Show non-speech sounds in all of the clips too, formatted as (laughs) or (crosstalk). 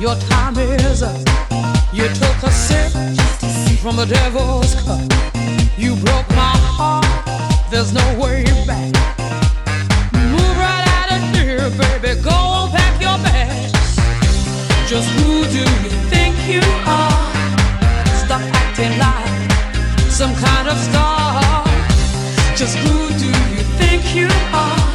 Your time is up. You took a sip from the devil's cup. You broke my heart. There's no way back. Move right out of here, baby. Go on, pack your bags. Just who do you think you are? Stop acting like some kind of star. Just who do you think you are?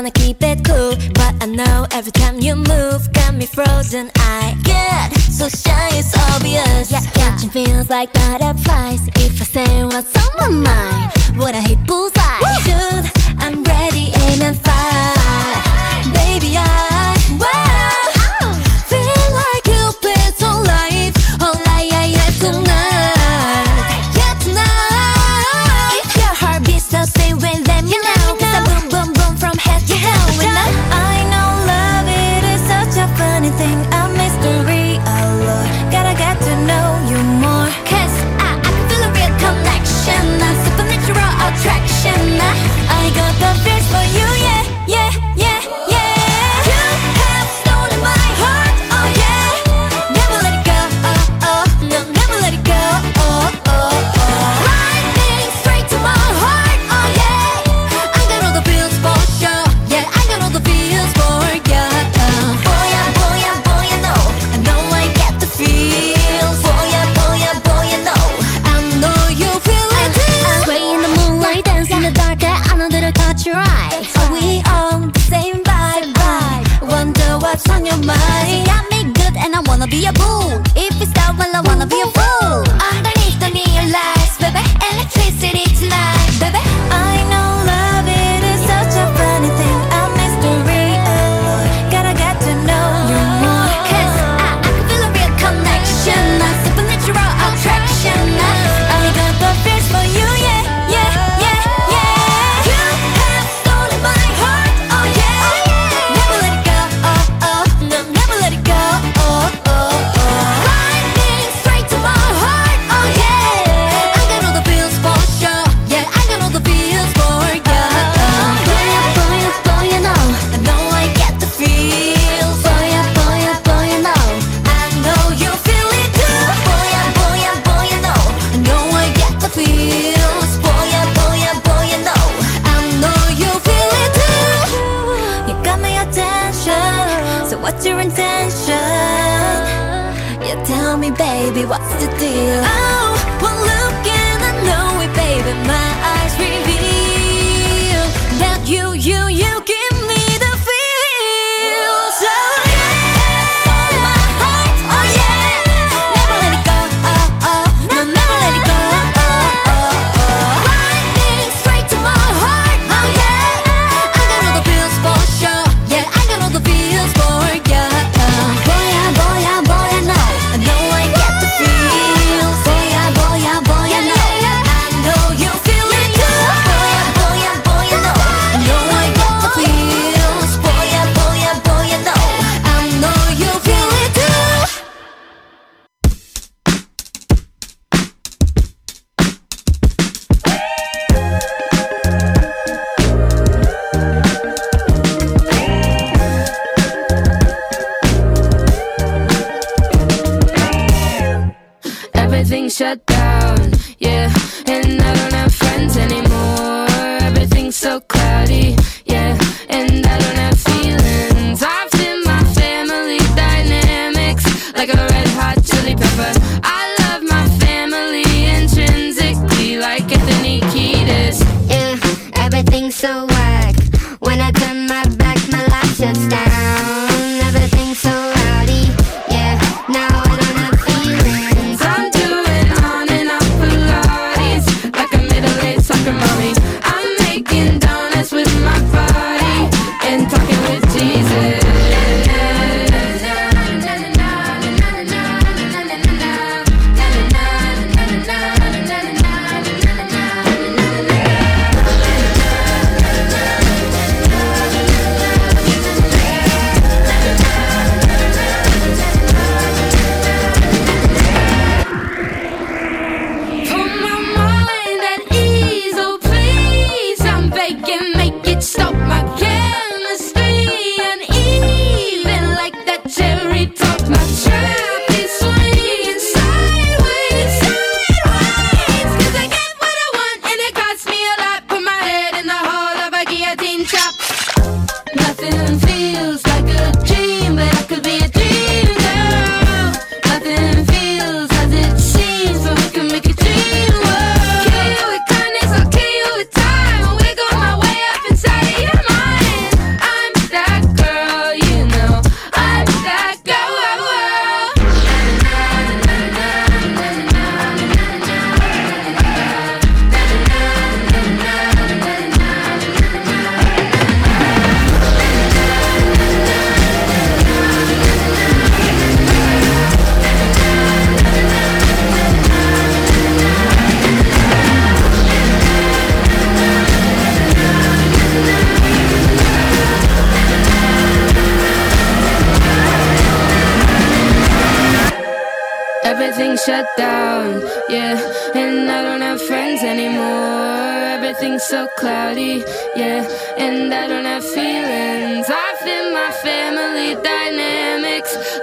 wanna keep it cool But I know every time you move Got me frozen, I get so shy, it's obvious yeah, yeah. Catching feels like butterflies If I say what's on my mind what I hit bullseye?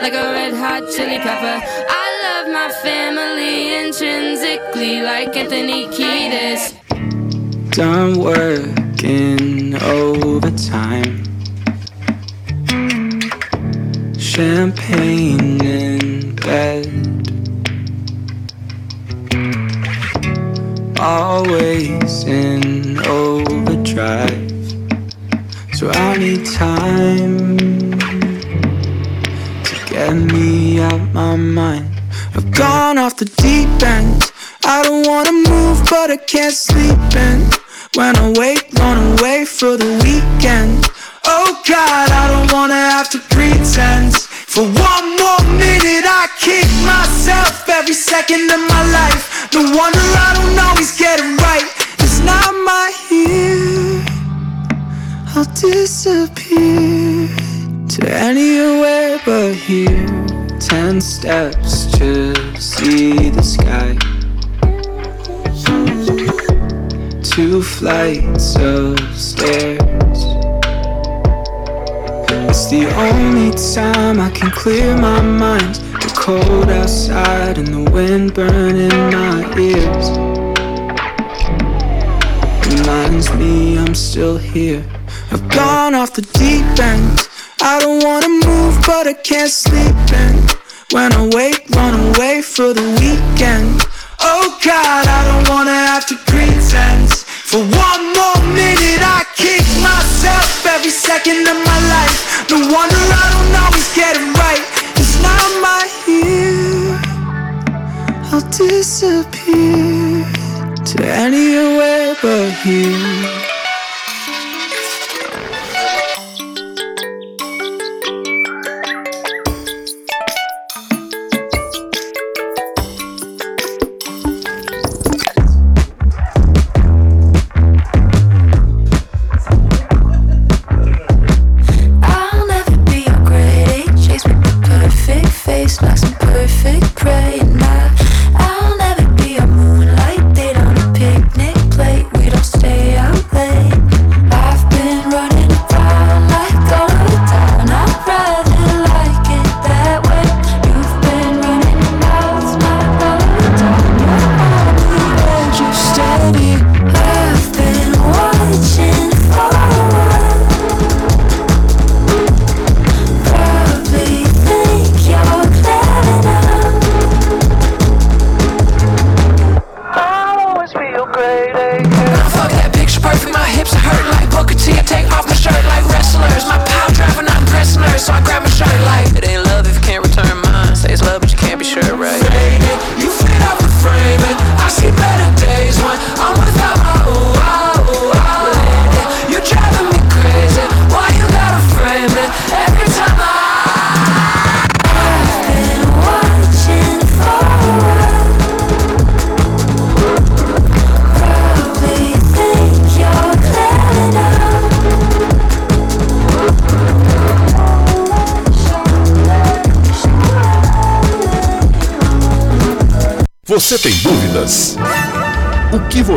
like a red hot chili pepper. I love my family intrinsically, like Anthony Kiedis. Done working overtime. Champagne in bed. Always in overdrive. So I need time get me out my mind. I've gone off the deep end. I don't wanna move but I can't sleep in. When I wake, run away for the weekend. Oh God, I don't wanna have to pretend. For one more minute I kick myself Every second of my life. No wonder I don't always get it right. It's not my year. I'll disappear to anywhere but here. Ten steps to see the sky. Two flights of stairs. It's the only time I can clear my mind. The cold outside and the wind burning my ears. Reminds me I'm still here. I've gone off the deep end I don't wanna move, but I can't sleep. And when I wake, run away for the weekend. Oh God, I don't wanna have to pretend. For one more minute, I kick myself every second of my life. No wonder I don't always get it right. Cause now I'm here, I'll disappear to anywhere but here.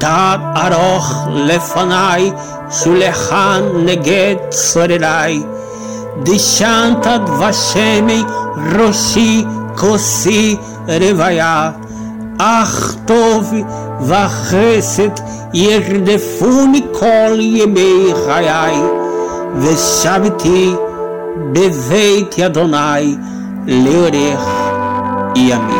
תד ארוך לפניי, שולחן נגד צורריי. דשנת דבשמי ראשי כוסי רוויה. אך טוב וחסד ירדפוני כל ימי חיי, ושבתי בבית אדוני לאורך ימים.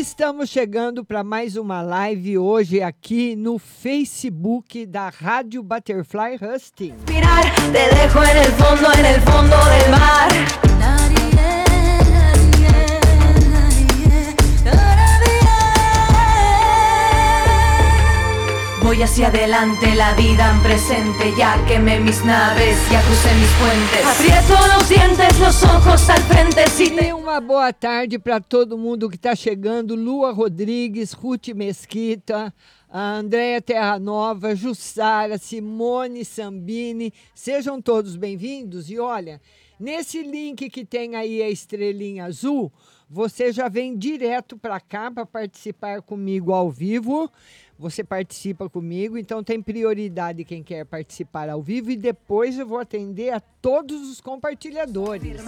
Estamos chegando para mais uma live hoje aqui no Facebook da Rádio Butterfly Husting. Mirar, te dejo en el fondo, en el fondo del mar. Voy hacia adelante, la vida en presente. Ya quemé mis naves, ya crucé mis puentes. Aprieto los dientes, los ojos al frente. Si te... uma boa tarde para todo mundo que está chegando. Lua Rodrigues, Ruth Mesquita, a Andréia Terra Nova, Jussara, Simone Sambini. Sejam todos bem-vindos. E olha, nesse link que tem aí a estrelinha azul, você já vem direto para cá para participar comigo ao vivo. Você participa comigo, então tem prioridade quem quer participar ao vivo e depois eu vou atender a todos os compartilhadores.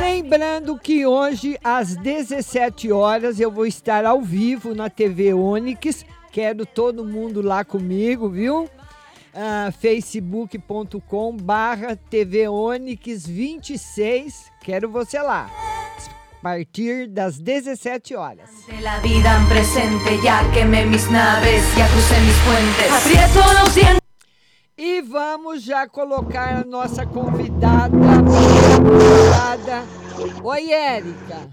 Lembrando que hoje, às 17 horas, eu vou estar ao vivo na TV Onix. Quero todo mundo lá comigo, viu? Ah, facebook.com barra TV Onix 26. Quero você lá. A partir das 17 horas. De la vida en presente, ya quemé mis naves, ya crucé mis puentes. Aprieto los dientes. E vamos já colocar a nossa convidada, convidada. Oi, Érica.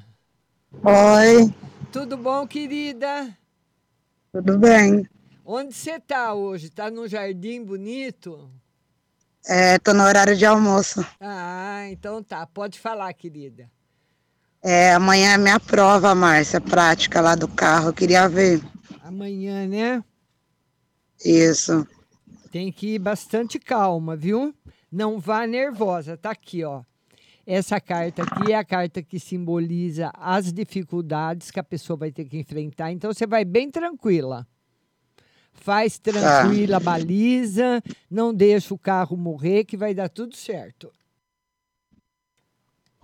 Oi, Tudo bom, querida? tudo bem? Onde você tá hoje? Tá num jardim bonito? É, tô no horário de almoço. Ah, então tá. Pode falar, querida. É, amanhã é minha prova, Márcia, prática lá do carro. Eu queria ver. Amanhã, né? Isso. Tem que ir bastante calma, viu? Não vá nervosa. Tá aqui, ó. Essa carta aqui é a carta que simboliza as dificuldades que a pessoa vai ter que enfrentar. Então você vai bem tranquila. Faz tranquila, baliza, não deixa o carro morrer, que vai dar tudo certo.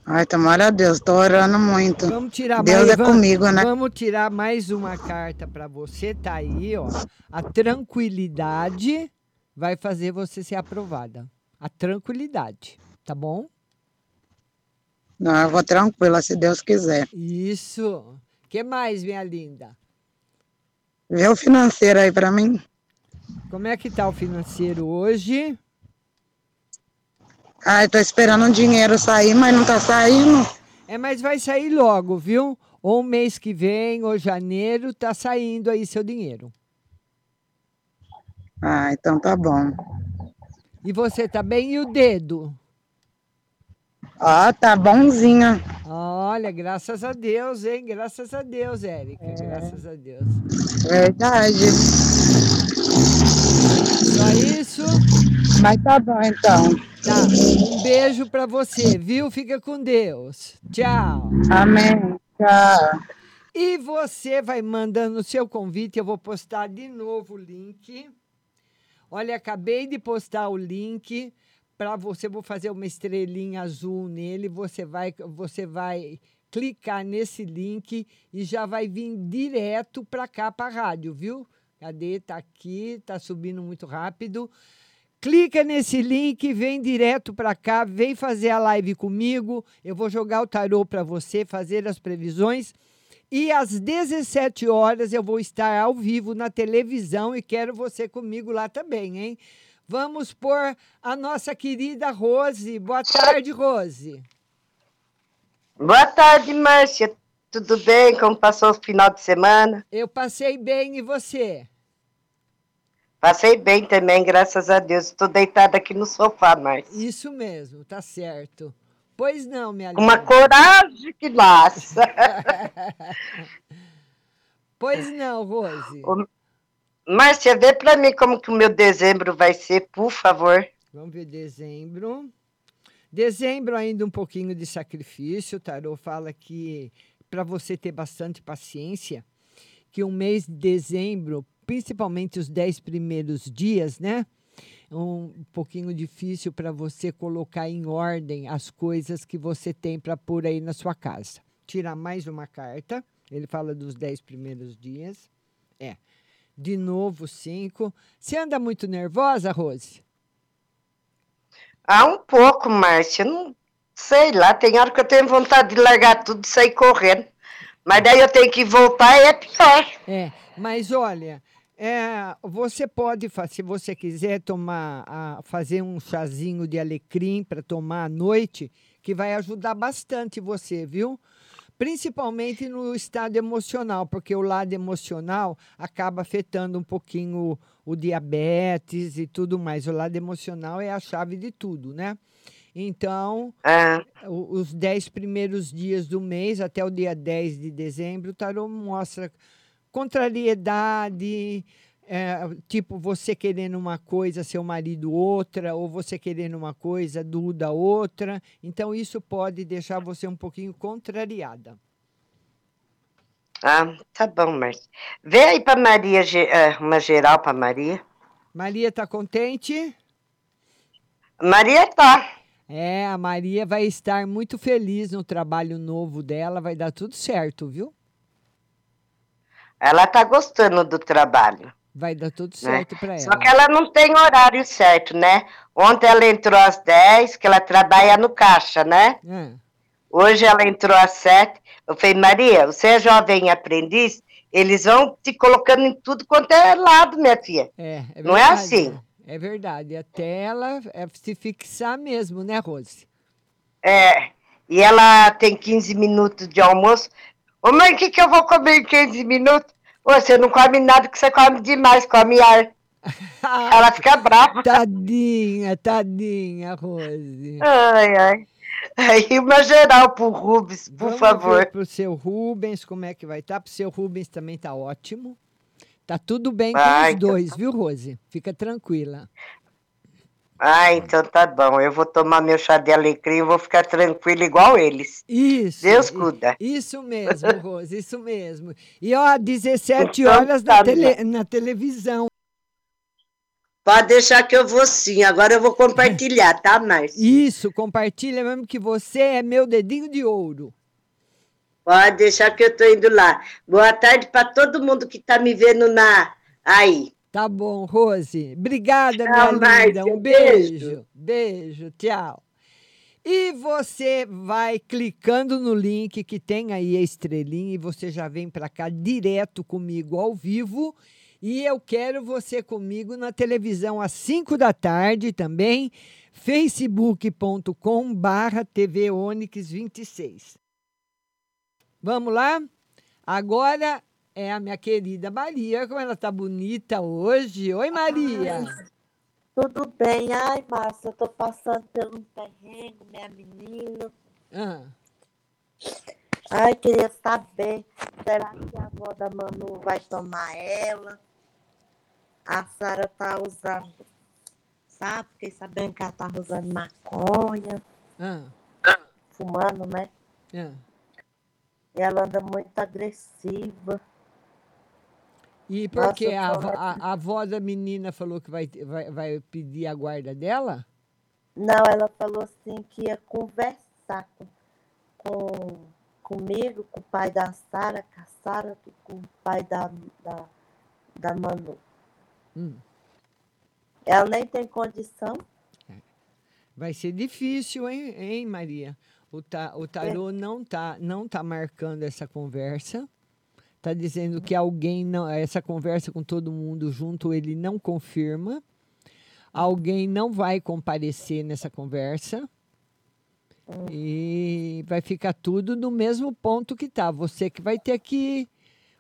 Ai, tomara a Deus, tô orando muito. Vamos tirar Deus mais, é vamos- comigo, né? Vamos tirar mais uma carta para você, tá aí, ó. A tranquilidade vai fazer você ser aprovada. A tranquilidade, tá bom? Não, eu vou tranquila, se Deus quiser. Isso. que mais, minha linda? Vê o financeiro aí pra mim. Como é que tá o financeiro hoje? Ai, tô esperando o dinheiro sair, mas não tá saindo. É, mas vai sair logo, viu? Ou mês que vem, ou janeiro, tá saindo aí seu dinheiro. Ah, então tá bom. E você tá bem? E o dedo? Ó, tá bonzinho. Olha, graças a Deus, hein? Graças a Deus, Érica. Graças a Deus. Verdade. Só isso? Mas tá bom então. Tá. Um beijo pra você, viu? Fica com Deus. Tchau. Amém. Tchau. E você vai mandando o seu convite, eu vou postar de novo o link. Olha, acabei de postar o link para você, vou fazer uma estrelinha azul nele, você vai você vai clicar nesse link e já vai vir direto para cá para a rádio, viu? Cadê? Tá aqui, tá subindo muito rápido. Clica nesse link, vem direto para cá, vem fazer a live comigo. Eu vou jogar o tarô para você, fazer as previsões. E às 17 horas eu vou estar ao vivo na televisão e quero você comigo lá também, hein? Vamos por a nossa querida Rose. Boa tarde, Rose. Boa tarde, Márcia. Tudo bem? Como passou o final de semana? Eu passei bem e você? Passei bem também, graças a Deus. Estou deitada aqui no sofá, Márcia. Isso mesmo, tá certo. Pois não, minha Com uma linda. coragem que laça. (laughs) Pois não, Rose. Ô, Márcia, vê para mim como que o meu dezembro vai ser, por favor. Vamos ver dezembro. Dezembro ainda um pouquinho de sacrifício. O tarô fala que para você ter bastante paciência, que um mês de dezembro, principalmente os dez primeiros dias, né? É um pouquinho difícil para você colocar em ordem as coisas que você tem para pôr aí na sua casa. Tirar mais uma carta. Ele fala dos dez primeiros dias. É. De novo, cinco. Você anda muito nervosa, Rose? Ah, um pouco, Márcia. Não sei lá, tem hora que eu tenho vontade de largar tudo e sair correndo. Mas daí eu tenho que voltar e é pior. É, mas olha, é, você pode, se você quiser tomar, a- fazer um chazinho de alecrim para tomar à noite, que vai ajudar bastante você, viu? Principalmente no estado emocional, porque o lado emocional acaba afetando um pouquinho o, o diabetes e tudo mais. O lado emocional é a chave de tudo, né? Então, o- os 10 primeiros dias do mês, até o dia 10 de dezembro, o tarô mostra contrariedade, é, tipo você querendo uma coisa, seu marido outra, ou você querendo uma coisa, Duda outra. Então, isso pode deixar você um pouquinho contrariada. Ah, tá bom, Márcia. Vê aí pra Maria, ah, uma geral pra Maria. Maria tá contente? Maria tá. É, a Maria vai estar muito feliz no trabalho novo dela, vai dar tudo certo, viu? Ela tá gostando do trabalho. Vai dar tudo né? certo para Só ela. que ela não tem horário certo, né? Ontem ela entrou às 10, que ela trabalha no caixa, né? É. Hoje ela entrou às 7. Eu falei, Maria, você é jovem aprendiz, eles vão te colocando em tudo quanto é lado, minha filha. É, é Não é assim. É verdade. Até ela é, se fixar mesmo, né, Rose? É, e ela tem 15 minutos de almoço. Ô mãe, o que, que eu vou comer em 15 minutos? Você não come nada que você come demais, come ar. (laughs) ela fica brava. Tadinha, tadinha, Rose. Ai, ai. Aí uma geral pro Rubens, por Vamos favor. ver pro seu Rubens como é que vai estar. Pro seu Rubens também tá ótimo. Tá tudo bem com Ai, os então dois, viu, Rose? Fica tranquila. Ah, então tá bom. Eu vou tomar meu chá de alecrim e vou ficar tranquilo igual eles. Isso. Deus cuida. Isso mesmo, (laughs) Rose, isso mesmo. E ó, 17 Então horas na, tá tele- na televisão. Pode deixar que eu vou sim. Agora eu vou compartilhar, tá, Márcia? Isso, compartilha mesmo que você é meu dedinho de ouro. Pode deixar que eu tô indo lá. Boa tarde para todo mundo que tá me vendo na aí. Tá bom, Rose. Obrigada, minha Tchau, linda. Um beijo. beijo. Beijo, tchau. E você vai clicando no link que tem aí a estrelinha e você já vem para cá direto comigo ao vivo. E eu quero você comigo na televisão às 5 da tarde também, facebook.com barra TV Onix 26. Vamos lá? Agora é a minha querida Maria, como ela tá bonita hoje. Oi, Maria. Tudo bem? Ai, Márcia, eu tô passando por um terreno, minha menina. Ah, Ai, queria saber, será que a avó da Manu vai tomar ela? A Sara tá usando, sabe? Fiquei sabendo que ela tá usando maconha, ah, fumando, né? ah. E ela anda muito agressiva. E por Nossa, que a, a, a avó da menina falou que vai, vai, vai pedir a guarda dela? Não, ela falou assim que ia conversar com, com- comigo, com o pai da Sara, com a Sara, com o pai da, da, da Manu. Hum. Ela nem tem condição. Vai ser difícil, hein, hein Maria? O, ta, o tarô não tá, não tá marcando essa conversa. Tá dizendo que alguém não. Essa conversa com todo mundo junto, ele não confirma. Alguém não vai comparecer nessa conversa. E vai ficar tudo no mesmo ponto que tá. Você que vai ter que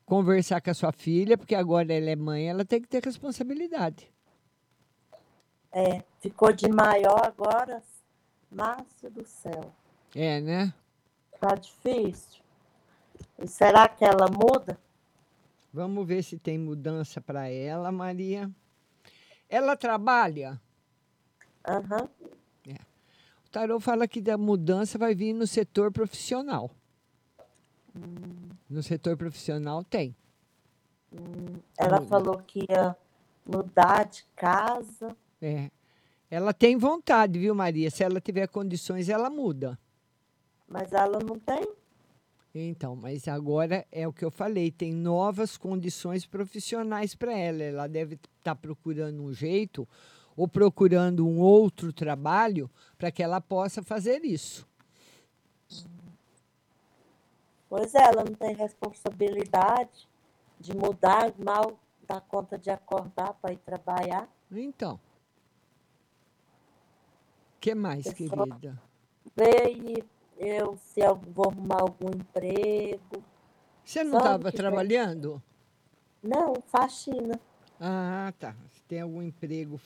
conversar com a sua filha, porque agora ela é mãe, ela tem que ter responsabilidade. É, ficou de maior agora, Márcio do céu. É, né? Tá difícil. E será que ela muda? Vamos ver se tem mudança para ela, Maria. Ela trabalha? Aham. É. O tarô fala que da mudança vai vir no setor profissional. No setor profissional tem. Ela Muda. falou que ia mudar de casa. É. Ela tem vontade, viu, Maria? Se ela tiver condições, ela muda. Mas ela não tem? Então, mas agora é o que eu falei, tem novas condições profissionais para ela. Ela deve estar procurando um jeito ou procurando um outro trabalho para que ela possa fazer isso. Pois é, ela não tem responsabilidade de mudar, mal dá conta de acordar para ir trabalhar. Então. O que mais, só querida? Ver eu se eu vou arrumar algum emprego. Você não estava trabalhando? Não, faxina. Ah, tá. Você tem algum emprego?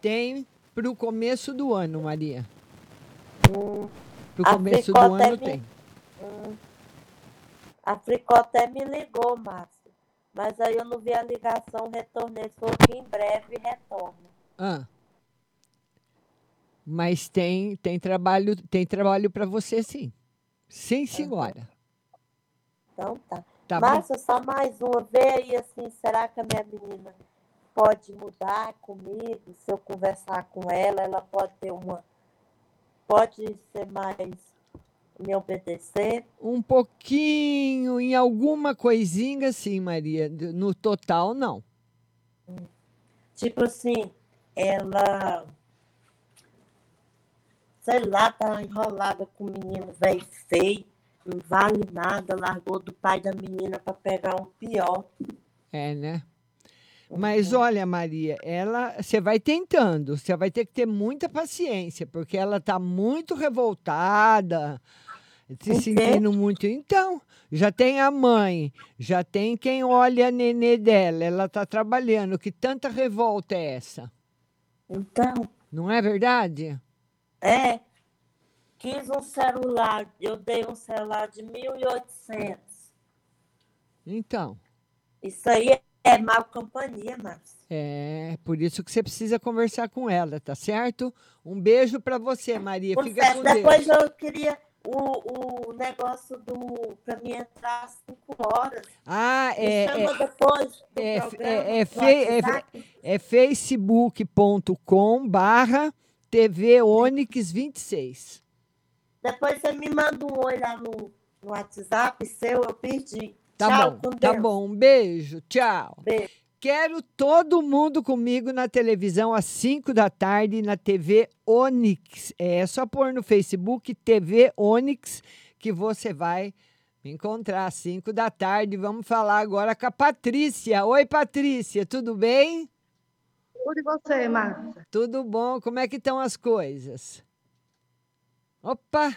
Tem para o começo do ano, Maria. Para o começo do ano me- tem. Hum. A Fricó até me ligou, Márcio. Mas aí eu não vi a ligação, retornei. Falou que em breve retorna. Ah. Mas tem, tem trabalho, tem trabalho para você sim. Sim, senhora. Então tá. Tá bom. Márcio, só mais uma. Vê aí assim, será que a minha menina pode mudar comigo? Se eu conversar com ela, ela pode ter uma. Pode ser mais. me obedecer? Um pouquinho, em alguma coisinha sim, Maria. No total, não. Tipo assim, ela. Sei lá, tá enrolada com o menino velho feio, não vale nada, largou do pai da menina para pegar um pior. É, né? Mas olha, Maria, ela, você vai tentando, você vai ter que ter muita paciência, porque ela está muito revoltada, se sentindo muito. Então, já tem a mãe, já tem quem olha a nenê dela, ela está trabalhando. Que tanta revolta é essa? Então. Não é verdade? É. Quis um celular, eu dei um celular de 1.800. Então, Isso aí é mal companhia, Márcio. é por isso que você precisa conversar com ela, tá certo? Um beijo para você, Maria. Por Fica certo, com Deus. depois eu queria o, o negócio do. para mim entrar às 5 horas. Ah, Me é. chama é- depois do É, programa, é, é, fe- é, é facebook.com barra TV Onix 26. Depois você me manda um oi lá no, no WhatsApp seu, eu perdi. Tá Tchau, bom, tá Deus. bom. Um beijo, tchau. Beijo. Quero todo mundo comigo na televisão às 5 da tarde na TV Onix. É só pôr no Facebook TV Onix que você vai me encontrar às 5 da tarde. Vamos falar agora com a Patrícia. Oi, Patrícia, tudo bem? Tudo e você, Márcia? Tudo bom? Como é que estão as coisas? Opa!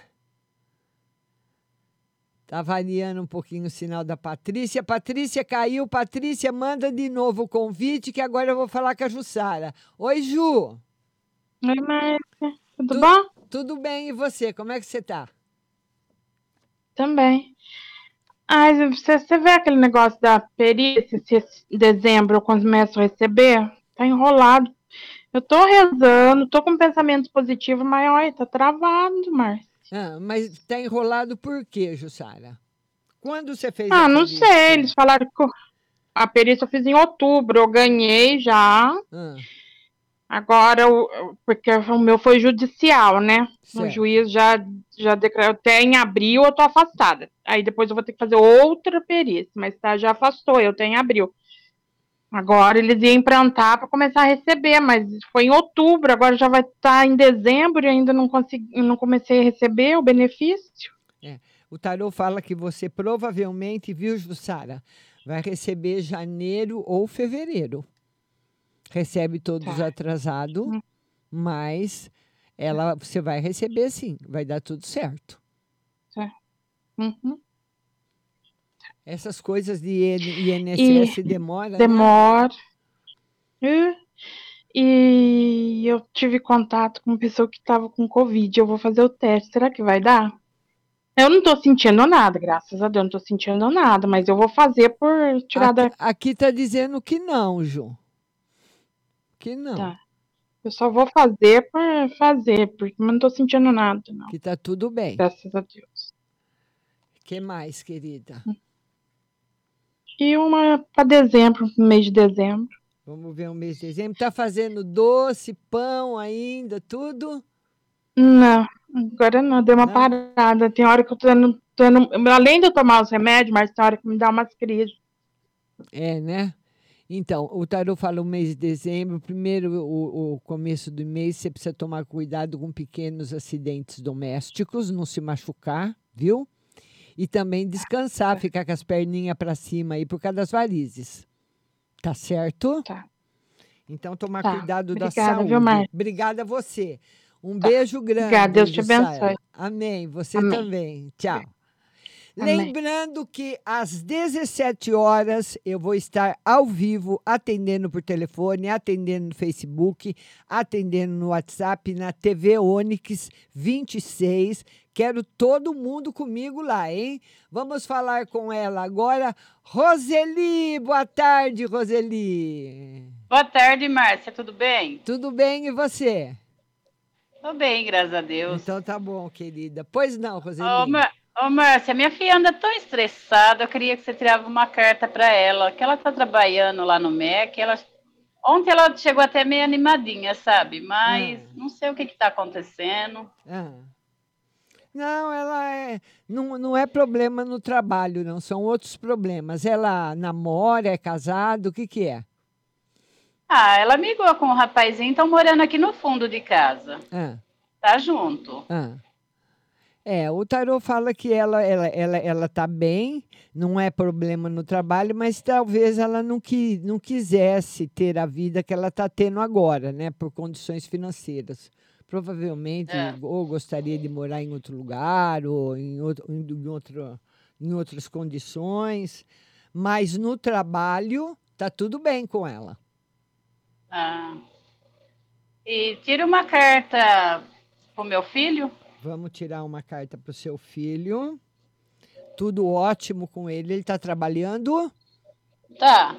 Tá variando um pouquinho o sinal da Patrícia. Patrícia caiu. Patrícia, manda de novo o convite que agora eu vou falar com a Jussara. Oi, Ju. Oi, Márcia. Tudo bom? Tudo bem. E você? Como é que você tá? Também. Ai, você, você vê aquele negócio da perícia, se dezembro eu começo a receber? Tá enrolado. Eu tô rezando, tô com pensamentos positivos, mas olha, tá travado, Márcia. Ah, mas tá enrolado por quê, Jussara? Quando você fez Ah, não perícia? sei, eles falaram que a perícia eu fiz em outubro, eu ganhei já. Ah, Agora, o- o- porque o meu foi judicial, né? O Certo. juiz já, já declarou, até em abril eu tô afastada. Aí depois eu vou ter que fazer outra perícia, mas tá, já afastou, eu tenho em abril. Agora eles iam implantar para começar a receber, mas foi em outubro, agora já vai estar em dezembro e ainda não consegui, não comecei a receber o benefício. é. O tarô fala que você provavelmente, viu, Jussara, vai receber janeiro ou fevereiro. Recebe todos Tá. atrasado, mas ela você vai receber sim, vai dar tudo certo. Uhum. Essas coisas de IN- INSS E demora, né? demora. É. E eu tive contato com uma pessoa que estava com Covid. Eu vou fazer o teste. Será que vai dar? Eu não tô sentindo nada, graças a Deus, não tô sentindo nada, mas eu vou fazer por tirar da. Aqui, aqui tá dizendo que não, Ju. Que não. Tá. Eu só vou fazer por fazer, porque não tô sentindo nada, não. Que tá tudo bem. Graças a Deus. que mais, querida? E uma para dezembro, mês de dezembro. Vamos ver o mês de dezembro. Tá fazendo doce, pão ainda, tudo? Não, agora não, deu uma parada. Tem hora que eu tô tendo, tendo- Além de eu tomar os remédios, mas tem hora que me dá umas crises. É, né? Então, o tarô fala o mês de dezembro. Primeiro, o, o começo do mês, você precisa tomar cuidado com pequenos acidentes domésticos, não se machucar, viu? E também descansar, ficar com as perninhas para cima aí por causa das varizes. Tá certo? Tá. Então, tomar Tá. cuidado da Obrigada, saúde. viu, Márcia? Obrigada a você. Um beijo grande. Obrigada, Deus te abençoe. Amém. Você Amém. também. Tchau. Amém. Lembrando que às 17 horas eu vou estar ao vivo atendendo por telefone, atendendo no Facebook, atendendo no WhatsApp, na TV Onix 26. Quero todo mundo comigo lá, hein? Vamos falar com ela agora. Roseli, boa tarde, Roseli. Boa tarde, Márcia, tudo bem? Tudo bem e você? Tô bem, graças a Deus. Então tá bom, querida. Pois não, Roseli. Ô, ô, Márcia, minha filha anda tão estressada, eu queria que você tirava uma carta para ela, que ela tá trabalhando lá no MEC, ela... Ontem ela chegou até meio animadinha, sabe? Mas não sei o que que tá acontecendo. Ah. Não, ela é. Não, não é problema no trabalho, não. São outros problemas. Ela namora, é casada, o que, que é? Ah, ela amigou com um rapazinho, estão morando aqui no fundo de casa. Ah, Tá junto. ah. É, o tarô fala que ela, ela, ela, ela tá bem, não é problema no trabalho, mas talvez ela não, qui, não quisesse ter a vida que ela está tendo agora, né? Por condições financeiras. Provavelmente, É. ou gostaria de morar em outro lugar, ou em, outro, em, outro, em outras condições, mas no trabalho tá tudo bem com ela. Ah. E tira uma carta pro meu filho. Vamos tirar uma carta para o seu filho. Tudo ótimo com ele. Ele está trabalhando? Tá.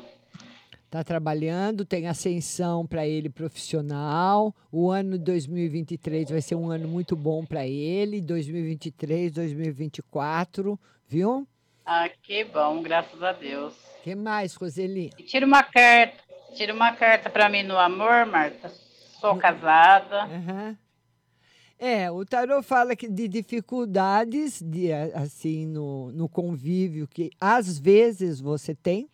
Está trabalhando, tem ascensão para ele profissional. O ano de 2023 vai ser um ano muito bom para ele. 2023, 2024, viu? Ah, que bom, graças a Deus. O que mais, Roseli? Tira uma carta, tira uma carta para mim no amor, Marta. Sou casada. Aham. É, o tarô fala que de dificuldades de, assim no, no convívio que às vezes você tem,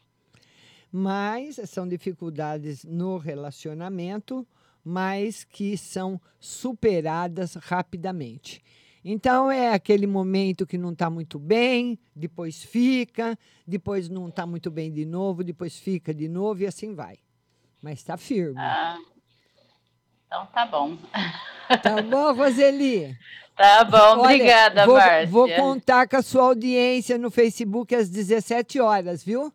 mas são dificuldades no relacionamento, mas que são superadas rapidamente. Então é aquele momento que não está muito bem, depois fica, depois não está muito bem de novo, depois fica de novo e assim vai. Mas está firme. Ah, então tá bom. Tá bom, Roseli? (laughs) Tá bom, Olha, obrigada, vou, Márcia. Vou contar com a sua audiência no Facebook às 17 horas, viu?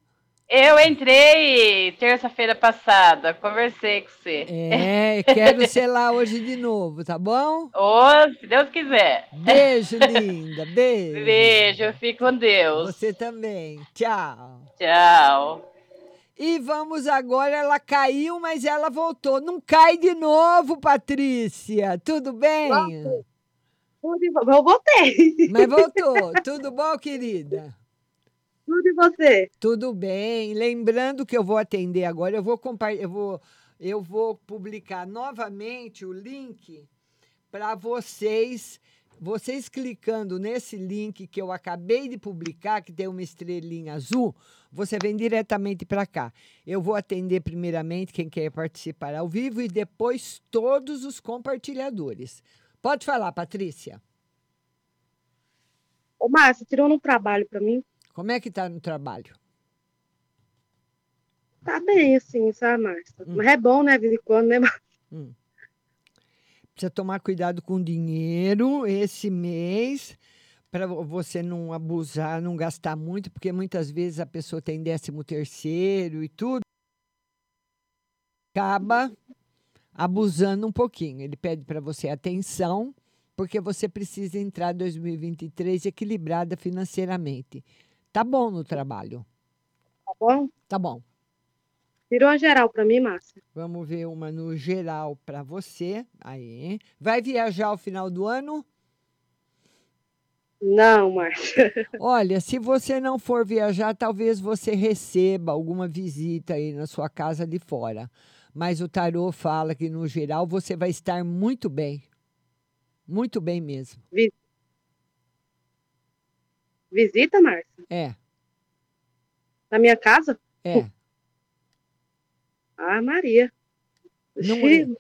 Eu entrei terça-feira passada, conversei com você. É, quero ser lá hoje de novo, tá bom? Ô, se Deus quiser. Beijo, (laughs) linda. Beijo. Beijo, fique com Deus. Você também. Tchau. Tchau. E vamos agora, ela caiu, mas ela voltou. Não cai de novo, Patrícia. Tudo bem? Eu voltei. Mas voltou. Tudo bom, querida? Tudo e você? Tudo bem. Lembrando que eu vou atender agora, eu vou compa- eu vou, eu vou publicar novamente o link para vocês. Vocês clicando nesse link que eu acabei de publicar, que tem uma estrelinha azul, você vem diretamente para cá. Eu vou atender primeiramente quem quer participar ao vivo e depois todos os compartilhadores. Pode falar, Patrícia. Ô, Márcia, tirou no trabalho pra mim? Como é que tá no trabalho? Tá bem, assim, sabe, Márcia? Hum. Mas é bom, né, de vez em quando, né, Márcia? Precisa tomar cuidado com o dinheiro esse mês para você não abusar, não gastar muito, porque muitas vezes a pessoa tem décimo terceiro e tudo. Acaba abusando um pouquinho. Ele pede para você atenção, porque você precisa entrar em 2023 equilibrada financeiramente. Tá bom no trabalho. Tá bom? Tá bom. Tirou a geral pra mim, Márcia? Vamos ver uma no geral para você. Aí. Vai viajar ao final do ano? Não, Márcia. (laughs) Olha, se você não for viajar, talvez você receba alguma visita aí na sua casa de fora. Mas o tarô fala que, no geral, você vai estar muito bem. Muito bem mesmo. Vi- Visita, Márcia? É, Na minha casa? é. (laughs) Ah, Maria. Não, Xiii,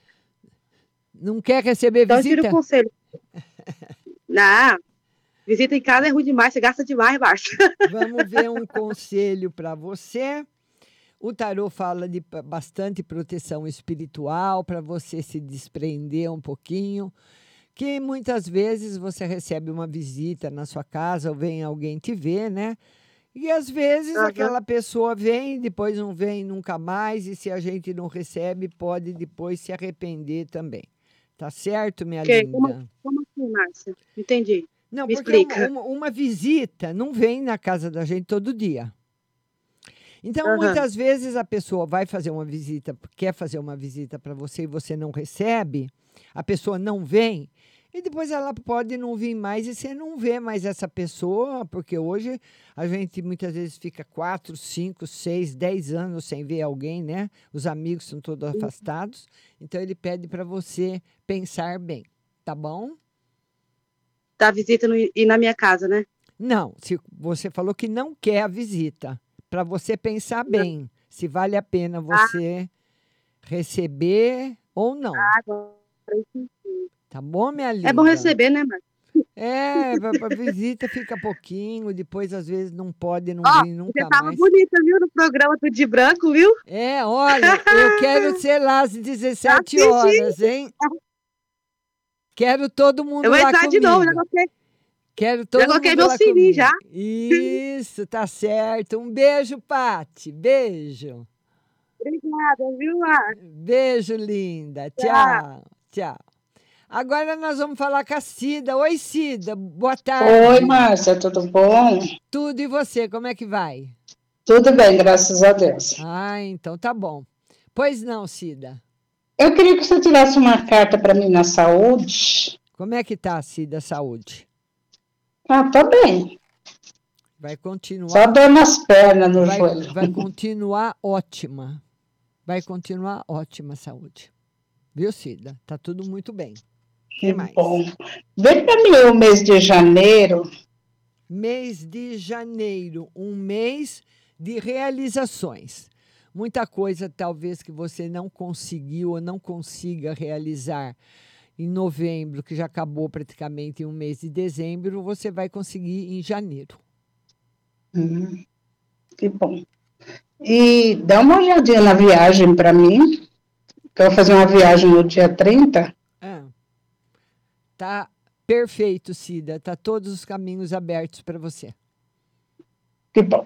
não quer receber então tira visita? o conselho. (laughs) Não, visita em casa é ruim demais, você gasta demais, Márcia. (laughs) Vamos ver um conselho para você. O tarô fala de bastante proteção espiritual para você se desprender um pouquinho. Que muitas vezes você recebe uma visita na sua casa ou vem alguém te ver, né? E às vezes Aham. aquela pessoa vem, depois não vem nunca mais, e se a gente não recebe, pode depois se arrepender também. Tá certo, minha Ok, linda? Como, como assim, Márcia? Entendi. Não, Me porque explica. uma, uma- visita não vem na casa da gente todo dia. Então, Aham. muitas vezes a pessoa vai fazer uma visita, quer fazer uma visita para você e você não recebe, a pessoa não vem, e depois ela pode não vir mais e você não vê mais essa pessoa, porque hoje a gente muitas vezes fica quatro, cinco, seis, dez anos sem ver alguém, né? Os amigos são todos afastados. Então, ele pede para você pensar bem, tá bom? Tá visita no, e na minha casa, né? Não, se você falou que não quer a visita, para você pensar bem se vale a pena você receber ou não. Ah, agora eu entendi. Tá bom, minha linda? É bom receber, né, Márcia? É, para visita fica pouquinho, depois às vezes não pode não Ó, vir nunca você tava mais. bonita, viu, no programa tudo de branco, viu? É, olha, eu quero (laughs) ser lá às 17 Assisti. horas, hein? Quero todo mundo Eu vou lá entrar de comigo. novo, já coloquei, Quero todo coloquei mundo meu lá sininho já. Isso, tá certo. Um beijo, Pati. Beijo. Obrigada, viu, Márcia? Beijo, linda. Tchau. Tchau. Tchau. Agora nós vamos falar com a Cida. Oi, Cida. Boa tarde. Oi, Márcia, tudo bom? Tudo e você, como é que vai? Tudo bem, graças a Deus. Ah, então tá bom. Pois não, Cida. Eu queria que você tirasse uma carta para mim na saúde. Como é que tá, Cida, a saúde? Ah, tô bem. Vai continuar. Só dor nas pernas, no vai, joelho. vai continuar ótima. Vai continuar ótima a saúde. Viu, Cida? Tá tudo muito bem. Que bom. Vem para mim o mês de janeiro. Mês de janeiro, um mês de realizações. Muita coisa talvez que você não conseguiu ou não consiga realizar em novembro, que já acabou praticamente em um mês de dezembro, você vai conseguir em janeiro. Hum, que bom. E dá uma olhadinha na viagem para mim. Que eu vou fazer uma viagem no dia 30. Tá perfeito, Cida. Tá todos os caminhos abertos para você. Que bom.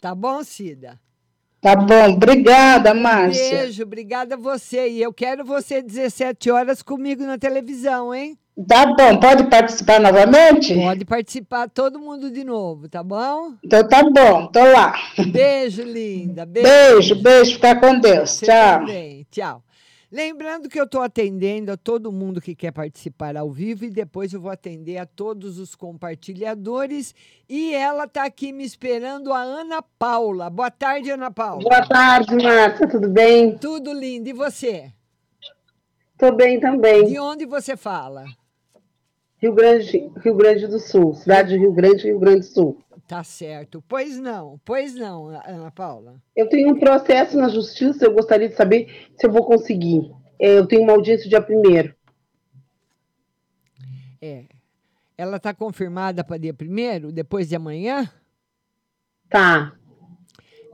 Tá bom, Cida? Tá bom. Obrigada, Márcia. Beijo, obrigada a você. E eu quero você 17 horas comigo na televisão, hein? Tá bom. Pode participar novamente? Pode participar todo mundo de novo, tá bom? Então tá bom. Tô lá. Beijo, linda. Beijo, Beijo, beijo. Fica com Deus. Você Tchau. também. Tchau. Lembrando que eu estou atendendo a todo mundo que quer participar ao vivo e depois eu vou atender a todos os compartilhadores. E ela está aqui me esperando, a Ana Paula. Boa tarde, Ana Paula. Boa tarde, Márcia, tudo bem? Tudo lindo. E você? Tô bem também. De onde você fala? Rio Grande, Rio Grande do Sul, cidade de Rio Grande, Rio Grande do Sul. Tá certo. Pois não, pois não, Ana Paula. Eu tenho um processo na justiça, eu gostaria de saber se eu vou conseguir. É, Eu tenho uma audiência dia primeiro. É. Ela está confirmada para dia primeiro, depois de amanhã? Tá.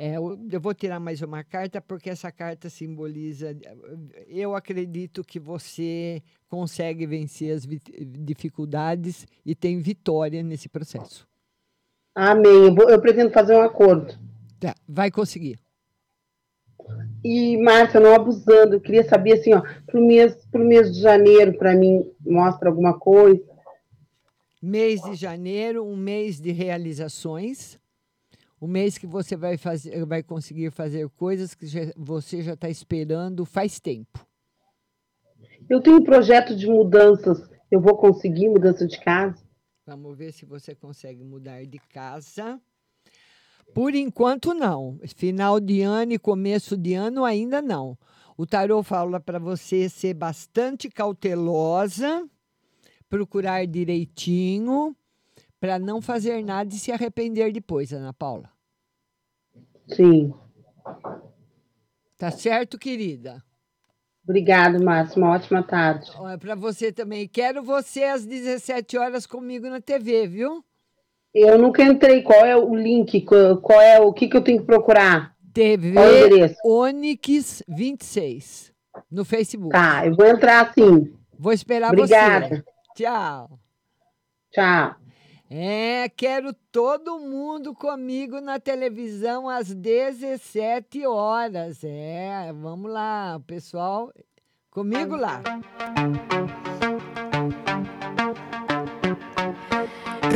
É, eu, vou tirar mais uma carta, porque essa carta simboliza. Eu acredito que você consegue vencer as dificuldades e tem vitória nesse processo. Amém. Eu pretendo fazer um acordo. Tá, vai conseguir. E, Márcia, não abusando, eu queria saber assim, ó, pro mês, pro mês de janeiro, para mim, mostra alguma coisa. Mês de janeiro, um mês de realizações. Um mês que você vai, fazer, vai conseguir fazer coisas que já- você já está esperando faz tempo. Eu tenho um projeto de mudanças. Eu vou conseguir mudança de casa? Vamos ver se você consegue mudar de casa. Por enquanto, não. Final de ano e começo de ano, ainda não. O tarô fala para você ser bastante cautelosa, procurar direitinho para não fazer nada e se arrepender depois, Ana Paula. Sim. Tá certo, querida? Obrigado, Márcia. Uma ótima tarde. Para você também. Quero você às 17 horas comigo na TV, viu? Eu nunca entrei. Qual é o link? Qual é o que, que eu tenho que procurar? TV é? Onix 26 no Facebook. Tá, eu vou entrar sim. Vou esperar Obrigada. você. Tchau. Tchau. É, quero todo mundo comigo na televisão às 17 horas. É, vamos lá, pessoal. Comigo lá.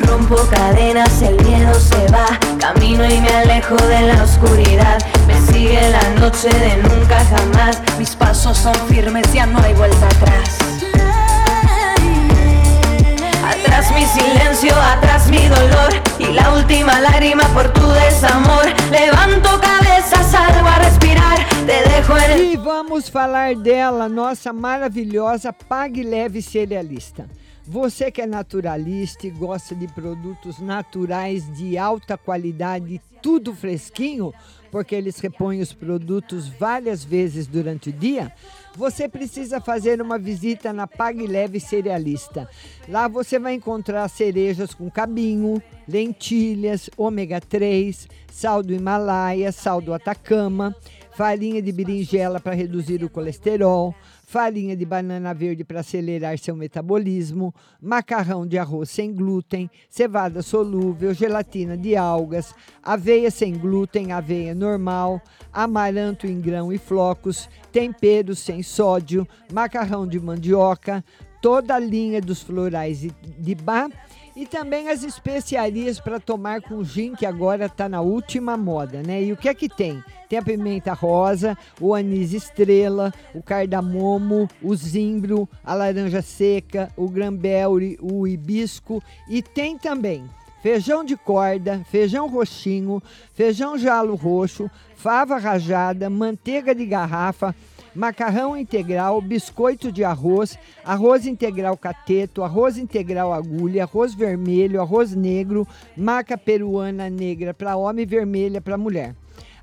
Rompo cadenas, el miedo se va, camino y me alejo de la oscuridad. Me sigue la noche de nunca jamás, mis pasos son firmes, ya no hay vuelta atrás. Mi silencio, atrás mi dolor y la última lágrima por tu desamor. Levanto salgo a respirar, te dejo en E vamos falar dela, nossa maravilhosa Pague Leve Cerealista. Você que é naturalista e gosta de produtos naturais de alta qualidade, tudo fresquinho, porque eles repõem os produtos várias vezes durante o dia, você precisa fazer uma visita na Pague Leve Cerealista. Lá você vai encontrar cerejas com cabinho, lentilhas, ômega 3, sal do Himalaia, sal do Atacama, farinha de berinjela para reduzir o colesterol, farinha de banana verde para acelerar seu metabolismo, macarrão de arroz sem glúten, cevada solúvel, gelatina de algas, aveia sem glúten, aveia normal, amaranto em grão e flocos, temperos sem sódio, macarrão de mandioca, toda a linha dos florais de- bar e também as especiarias para tomar com gin, que agora está na última moda, né? E o que é que tem? Tem a pimenta rosa, o anis estrela, o cardamomo, o zimbro, a laranja seca, o grambelre, o hibisco e tem também feijão de corda, feijão roxinho, feijão jalo roxo, fava rajada, manteiga de garrafa, macarrão integral, biscoito de arroz, arroz integral cateto, arroz integral agulha, arroz vermelho, arroz negro, maca peruana negra para homem e vermelha para mulher.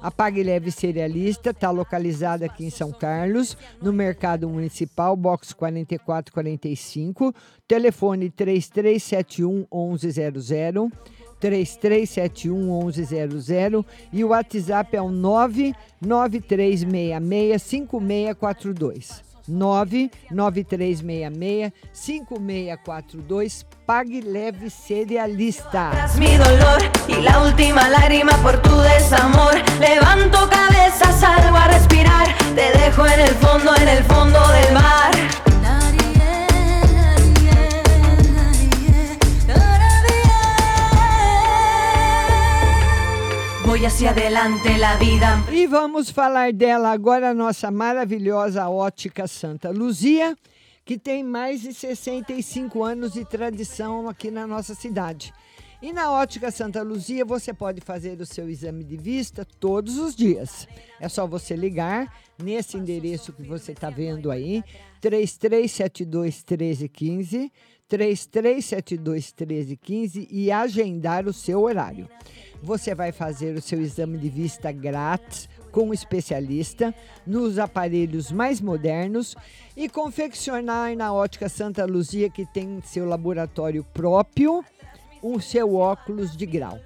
A Pague Leve Cerealista está localizada aqui em São Carlos, no Mercado Municipal, box 4445, telefone 3371 1100. 3371 1100 e o WhatsApp é o 99366 5642. 99366 5642. Pague Leve Cerealista. Tras mi dolor y la última lágrima por tu desamor. Levanto cabeza, salgo a respirar. Te dejo en el fondo, en el fondo del mar. Voy hacia adelante, la vida. E vamos falar dela agora, a nossa maravilhosa ótica Santa Luzia, que tem mais de 65 anos de tradição aqui na nossa cidade. E na ótica Santa Luzia você pode fazer o seu exame de vista todos os dias. É só você ligar nesse endereço que você está vendo aí, 3372 1315, 3372 1315 e agendar o seu horário. Você vai fazer o seu exame de vista grátis com um especialista nos aparelhos mais modernos e confeccionar na Ótica Santa Luzia, que tem seu laboratório próprio, o seu óculos de grau.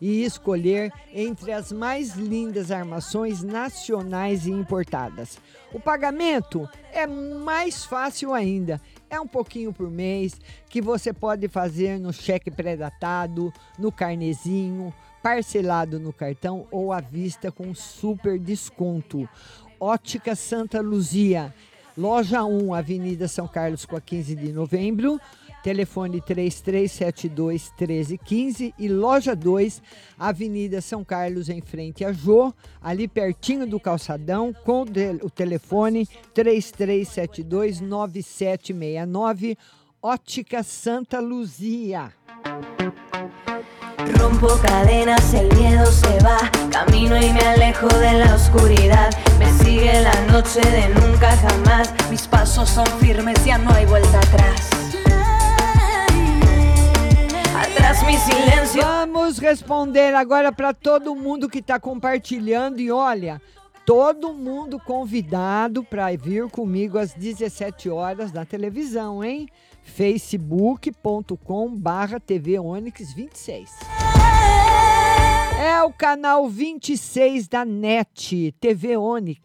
E escolher entre as mais lindas armações nacionais e importadas. O pagamento é mais fácil ainda. É um pouquinho por mês que você pode fazer no cheque pré-datado, no carnezinho, parcelado no cartão ou à vista com super desconto. Ótica Santa Luzia, loja 1, Avenida São Carlos com a 15 de novembro, telefone 3372 1315 e loja 2, Avenida São Carlos em frente a Jô, ali pertinho do calçadão, com o telefone 3372 9769, Ótica Santa Luzia. Rompo cadenas, el miedo se va. Camino y me alejo de la oscuridad. Me sigue la noche de nunca jamás. Mis pasos son firmes, ya no hay vuelta atrás. callas mi silencio. Vamos responder agora para todo mundo que está compartilhando e olha, todo mundo convidado para vir comigo às 17 horas na televisão, hein? facebook.com barra TV Onix 26. É o canal 26 da NET, TV Onix.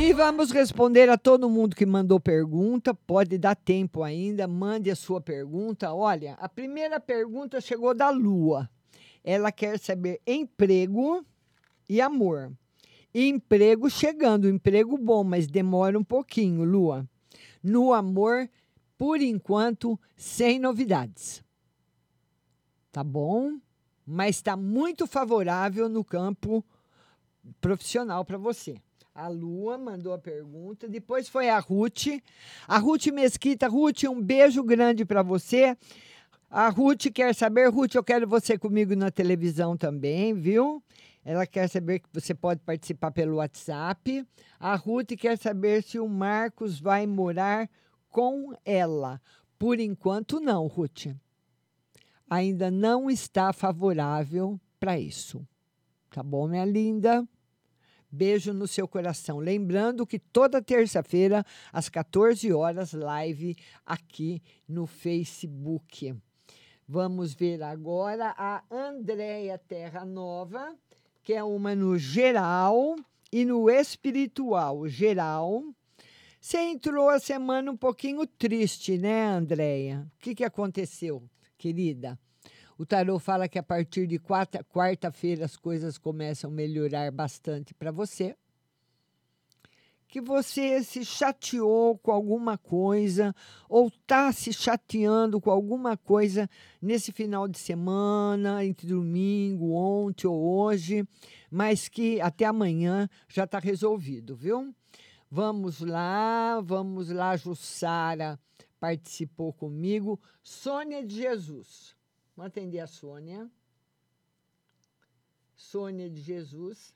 E vamos responder a todo mundo que mandou pergunta. Pode dar tempo ainda, mande a sua pergunta. Olha, a primeira pergunta chegou da Lua. Ela quer saber emprego e amor. Emprego chegando, emprego bom, mas demora um pouquinho, Lua. No amor, por enquanto, sem novidades. Tá bom? Mas está muito favorável no campo profissional para você. A Lua mandou a pergunta, depois foi a Ruth. A Ruth Mesquita. Ruth, um beijo grande para você. A Ruth quer saber, Ruth, eu quero você comigo na televisão também, viu? Ela quer saber que você pode participar pelo WhatsApp. A Ruth quer saber se o Marcos vai morar com ela. Por enquanto, não, Ruth. Ainda não está favorável para isso. Tá bom, minha linda? Beijo no seu coração. Lembrando que toda terça-feira, às 14 horas, live aqui no Facebook. Vamos ver agora a Andréia Terra Nova, que é uma no geral e no espiritual. Geral. Você entrou a semana um pouquinho triste, né, Andréia? O que, que aconteceu, querida? O tarô fala que a partir de quarta- quarta-feira as coisas começam a melhorar bastante para você. Que você se chateou com alguma coisa ou está se chateando com alguma coisa nesse final de semana, entre domingo, ontem ou hoje, mas que até amanhã já está resolvido, viu? Vamos lá, vamos lá, Jussara participou comigo. Sônia de Jesus. Vamos atender a Sônia. Sônia de Jesus.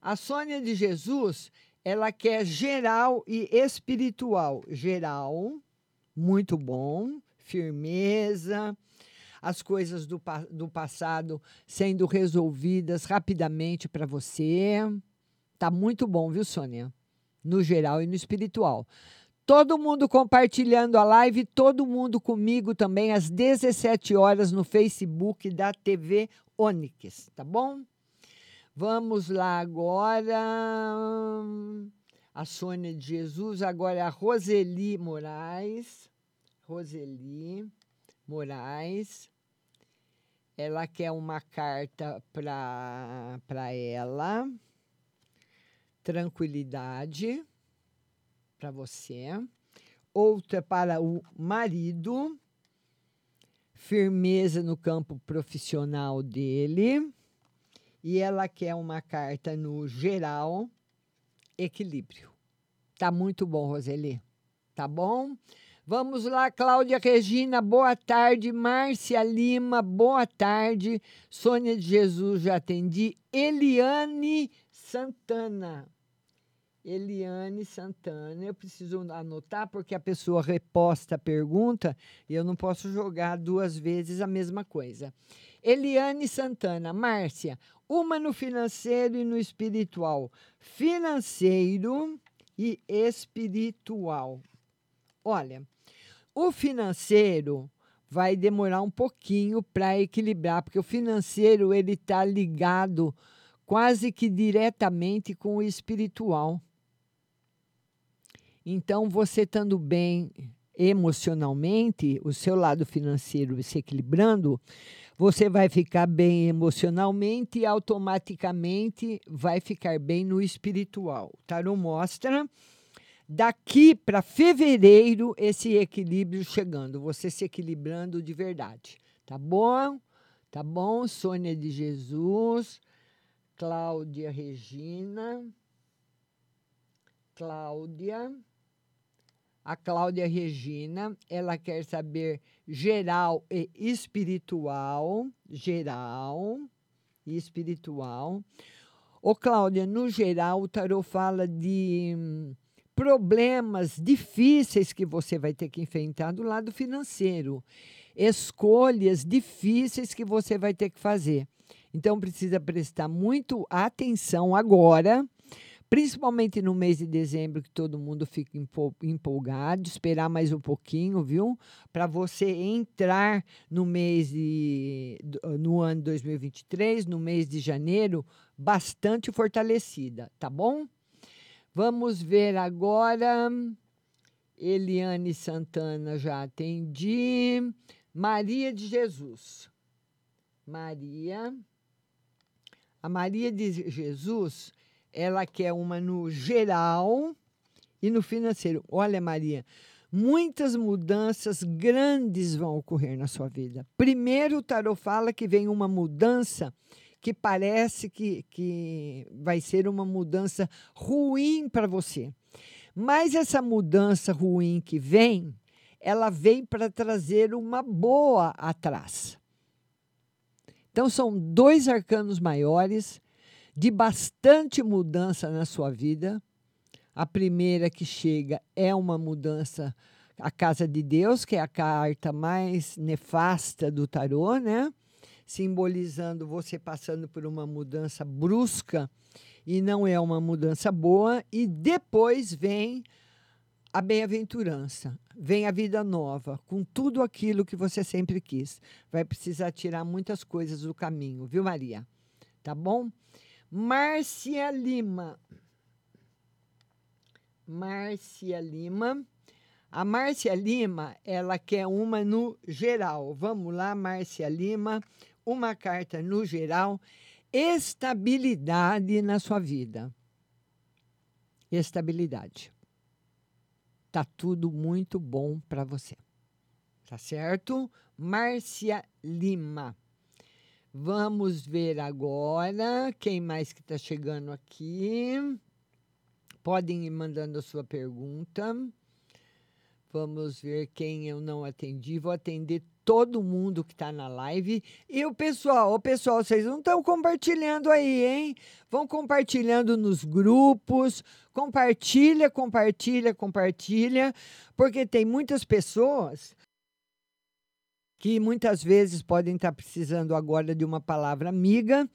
A Sônia de Jesus, ela quer geral e espiritual. Geral, muito bom, firmeza, as coisas do, do passado sendo resolvidas rapidamente para você. Tá muito bom, viu, Sônia? No geral e no espiritual. Todo mundo compartilhando a live, todo mundo comigo também às 17 horas no Facebook da TV Onix, tá bom? Vamos lá agora. A Sônia de Jesus, agora a Roseli Moraes. Roseli Moraes. Ela quer uma carta para ela. Tranquilidade para você. Outra para o marido. Firmeza no campo profissional dele. E ela quer uma carta no geral, equilíbrio. Tá muito bom, Roseli. Tá bom? Vamos lá, Cláudia Regina, boa tarde. Márcia Lima, boa tarde. Sônia de Jesus, já atendi. Eliane Santana. Eliane Santana. Eu preciso anotar porque a pessoa reposta a pergunta e eu não posso jogar duas vezes a mesma coisa. Eliane Santana, Márcia, uma no financeiro e no espiritual. Financeiro e espiritual. Olha, o financeiro vai demorar um pouquinho para equilibrar, porque o financeiro ele está ligado quase que diretamente com o espiritual. Então, você estando bem emocionalmente, o seu lado financeiro se equilibrando, você vai ficar bem emocionalmente e automaticamente vai ficar bem no espiritual. O tarô mostra daqui para fevereiro esse equilíbrio chegando, você se equilibrando de verdade. Tá bom? Tá bom? Sônia de Jesus, Cláudia Regina, Cláudia. A Cláudia Regina, ela quer saber geral e espiritual, geral e espiritual. Ô, Cláudia, no geral, o tarô fala de hum, problemas difíceis que você vai ter que enfrentar do lado financeiro, escolhas difíceis que você vai ter que fazer. Então precisa prestar muito atenção agora, principalmente no mês de dezembro, que todo mundo fica empo- empolgado, esperar mais um pouquinho, viu? Para você entrar no mês de, do- no ano 2023, no mês de janeiro, bastante fortalecida, tá bom? Vamos ver agora. Eliane Santana já atendi. Maria de Jesus. Maria. A Maria de Jesus, ela quer uma no geral e no financeiro. Olha, Maria, muitas mudanças grandes vão ocorrer na sua vida. Primeiro, o tarot fala que vem uma mudança que parece que, que vai ser uma mudança ruim para você. Mas essa mudança ruim que vem, ela vem para trazer uma boa atrás. Então, são dois arcanos maiores, de bastante mudança na sua vida. A primeira que chega é uma mudança, a casa de Deus, que é a carta mais nefasta do tarô, né? Simbolizando você passando por uma mudança brusca e não é uma mudança boa. E depois vem a bem-aventurança, vem a vida nova, com tudo aquilo que você sempre quis. Vai precisar tirar muitas coisas do caminho, viu, Maria? Tá bom? Márcia Lima. Márcia Lima. A Márcia Lima, ela quer uma no geral. Vamos lá, Márcia Lima. Uma carta no geral. Estabilidade na sua vida. Estabilidade. Tá tudo muito bom para você. Tá certo? Márcia Lima. Vamos ver agora quem mais que está chegando aqui. Podem ir mandando a sua pergunta. Vamos ver quem eu não atendi. Vou atender todo mundo que está na live. E o pessoal, o pessoal, vocês não estão compartilhando aí, hein? Vão compartilhando nos grupos. Compartilha, compartilha, compartilha. Porque tem muitas pessoas que muitas vezes podem estar precisando agora de uma palavra amiga.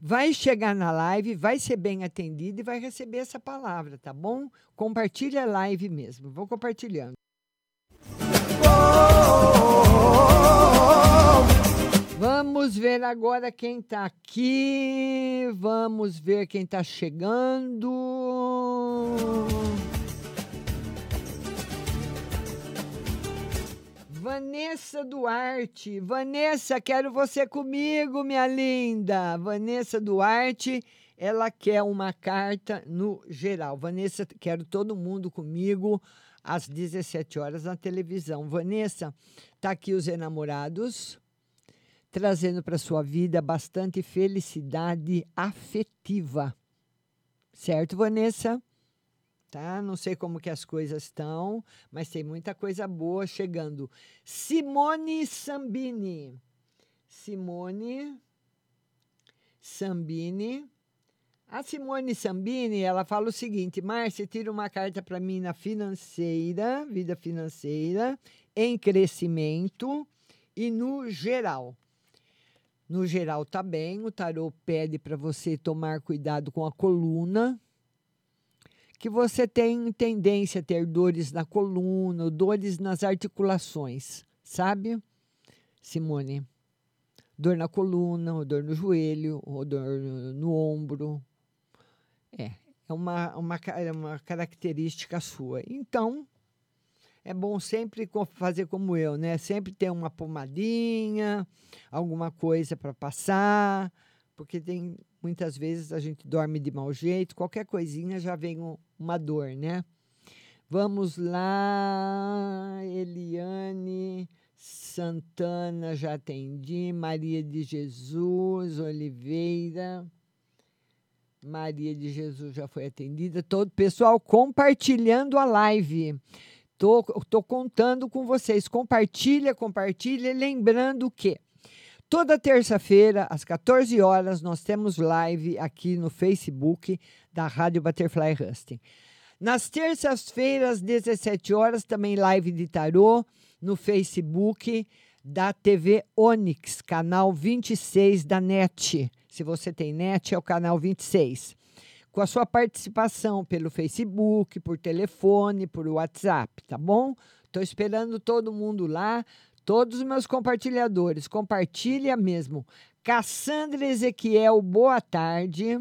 Vai chegar na live, vai ser bem atendido e vai receber essa palavra, tá bom? Compartilha a live mesmo. Vou compartilhando. Vamos ver agora quem está aqui. Vamos ver quem está chegando. Vanessa Duarte. Vanessa, quero você comigo, minha linda. Vanessa Duarte, ela quer uma carta no geral. Vanessa, quero todo mundo comigo às 17 horas na televisão. Vanessa, tá aqui os enamorados, trazendo para sua vida bastante felicidade afetiva. Certo, Vanessa? Tá? Não sei como que as coisas estão, mas tem muita coisa boa chegando. Simone Sambini. Simone Sambini. A Simone Sambini, ela fala o seguinte: Márcia, tira uma carta para mim na financeira, vida financeira, em crescimento e no geral. No geral tá bem, o tarô pede para você tomar cuidado com a coluna, que você tem tendência a ter dores na coluna, dores nas articulações, sabe, Simone? Dor na coluna, ou dor no joelho, ou dor no, no ombro. É, é uma, uma, é uma característica sua. Então, é bom sempre fazer como eu, né? Sempre ter uma pomadinha, alguma coisa para passar, porque tem muitas vezes a gente dorme de mau jeito, qualquer coisinha já vem um- uma dor, né? Vamos lá, Eliane Santana, já atendi. Maria de Jesus Oliveira. Maria de Jesus já foi atendida. Todo pessoal compartilhando a live. Tô, tô contando com vocês. Compartilha, compartilha. Lembrando que toda terça-feira, às 14 horas, nós temos live aqui no Facebook da Rádio Butterfly Husting. Nas terças-feiras, às 17 horas, também live de tarô no Facebook da TV Onix, canal 26 da NET. Se você tem NET, é o canal 26. Com a sua participação pelo Facebook, por telefone, por WhatsApp, tá bom? Estou esperando todo mundo lá, todos os meus compartilhadores. Compartilha mesmo. Cassandra Ezequiel, boa tarde.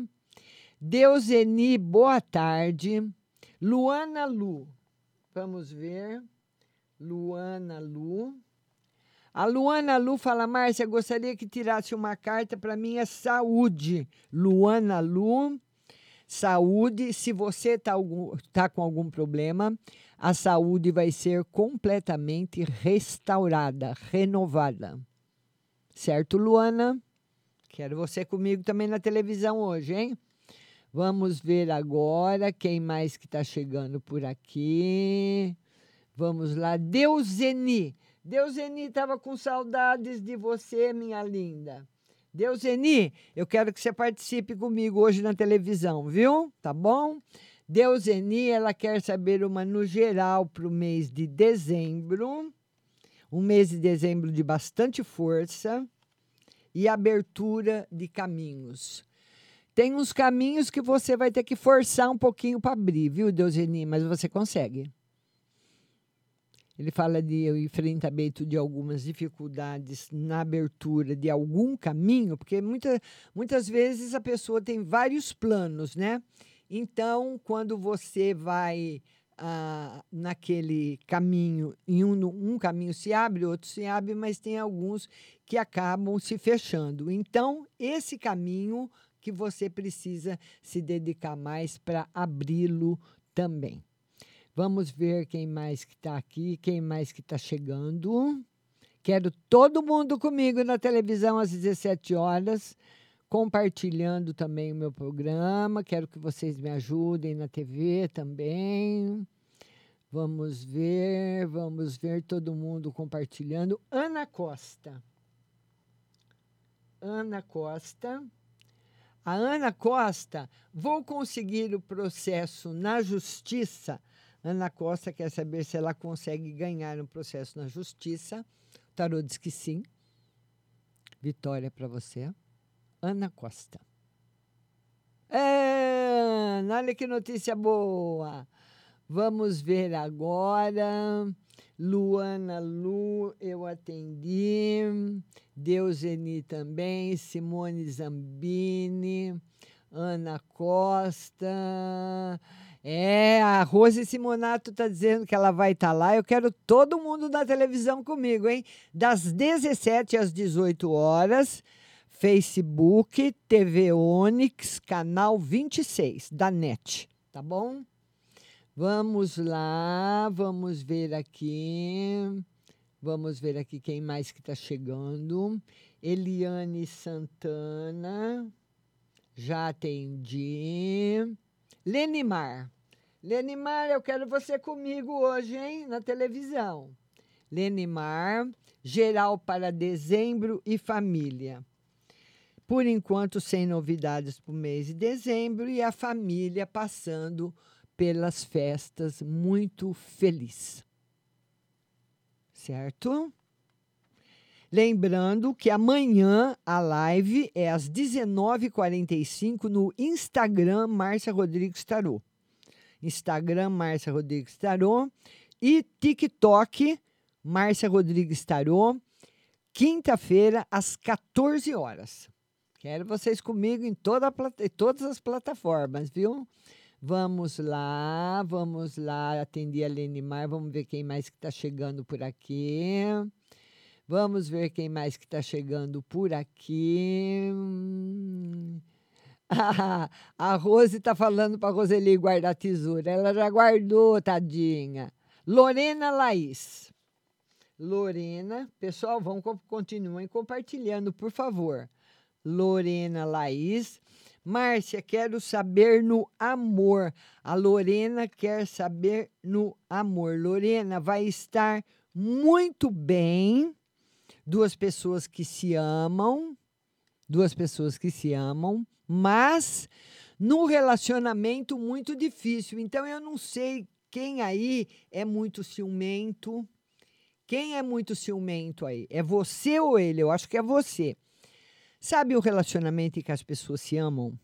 Deuseni, boa tarde. Luana Lu, vamos ver. Luana Lu. A Luana Lu fala, Márcia, gostaria que tirasse uma carta para minha saúde. Luana Lu, saúde. Se você está tá com algum problema, a saúde vai ser completamente restaurada, renovada. Certo, Luana? Quero você comigo também na televisão hoje, hein? Vamos ver agora quem mais que está chegando por aqui. Vamos lá, Deuseni. Deuseni estava com saudades de você, minha linda. Deuseni, eu quero que você participe comigo hoje na televisão, viu? Tá bom? Deuseni, ela quer saber uma no geral para o mês de dezembro. Um mês de dezembro de bastante força e abertura de caminhos. Tem uns caminhos que você vai ter que forçar um pouquinho para abrir, viu, Deuseni? Mas você consegue. Ele fala de enfrentamento de algumas dificuldades na abertura de algum caminho, porque muita, muitas vezes a pessoa tem vários planos, né? Então, quando você vai ah, naquele caminho, em um, um caminho se abre, outro se abre, mas tem alguns que acabam se fechando. Então, esse caminho que você precisa se dedicar mais para abri-lo também. Vamos ver quem mais que está aqui, quem mais que está chegando. Quero todo mundo comigo na televisão às 17 horas, compartilhando também o meu programa. Quero que vocês me ajudem na TV também. Vamos ver, vamos ver todo mundo compartilhando. Ana Costa. Ana Costa. A Ana Costa, vou conseguir o processo na justiça Ana Costa quer saber se ela consegue ganhar um processo na justiça. O tarô diz que sim. Vitória para você. Ana Costa. É, olha que notícia boa. Vamos ver agora. Luana Lu, eu atendi. Deuseni também. Simone Zambini. Ana Costa. É, a Rose Simonato está dizendo que ela vai estar tá lá. Eu quero todo mundo na televisão comigo, hein? Das 17 às 18 horas, Facebook, TV Onix, canal 26 da NET, tá bom? Vamos lá, vamos ver aqui. Vamos ver aqui quem mais que está chegando. Eliane Santana, já atendi. Lenimar. Lenimar, eu quero você comigo hoje, hein? Na televisão. Lenimar, geral para dezembro e família. Por enquanto, sem novidades para o mês de dezembro e a família passando pelas festas muito feliz. Certo? Lembrando que amanhã a live é às 19h45 no Instagram Márcia Rodrigues Tarô. Instagram Márcia Rodrigues Tarô e TikTok Márcia Rodrigues Tarô, quinta-feira às 14 horas. Quero vocês comigo em toda todas as plataformas, viu? Vamos lá, vamos lá atender a Lenimar, vamos ver quem mais que está chegando por aqui. Vamos ver quem mais que está chegando por aqui. (laughs) a Rose está falando para a Roseli guardar a tesoura. Ela já guardou, tadinha. Lorena Laís. Lorena, pessoal, vão continuem compartilhando, por favor. Lorena Laís. Márcia, quero saber no amor. A Lorena quer saber no amor. Lorena vai estar muito bem. Duas pessoas que se amam, duas pessoas que se amam, mas num relacionamento muito difícil. Então eu não sei quem aí é muito ciumento. Quem é muito ciumento aí? É você ou ele? Eu acho que é você. Sabe o relacionamento em que as pessoas se amam,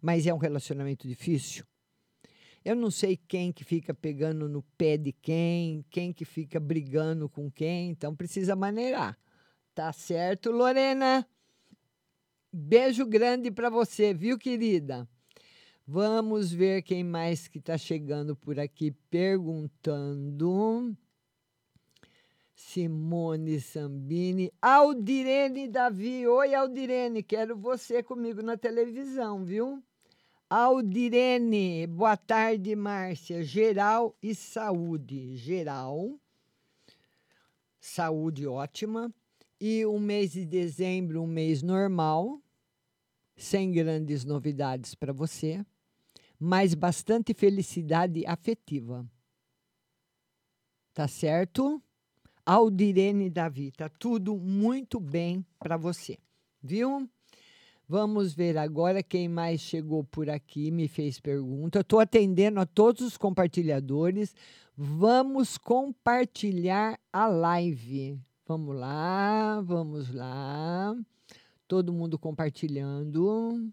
mas é um relacionamento difícil? Eu não sei quem que fica pegando no pé de quem, quem que fica brigando com quem, então precisa maneirar. Tá certo, Lorena? Beijo grande para você, viu, querida? Vamos ver quem mais que está chegando por aqui perguntando. Simone Sambini, Aldirene Davi. Oi, Aldirene, quero você comigo na televisão, viu? Aldirene, boa tarde, Márcia. Geral e saúde. Geral, saúde ótima. E o mês de dezembro, um mês normal, sem grandes novidades para você, mas bastante felicidade afetiva. Tá certo? Aldirene Davi, tá tudo muito bem para você, viu? Vamos ver agora quem mais chegou por aqui, me fez pergunta. Estou atendendo a todos os compartilhadores. Vamos compartilhar a live. Vamos lá, vamos lá. Todo mundo compartilhando.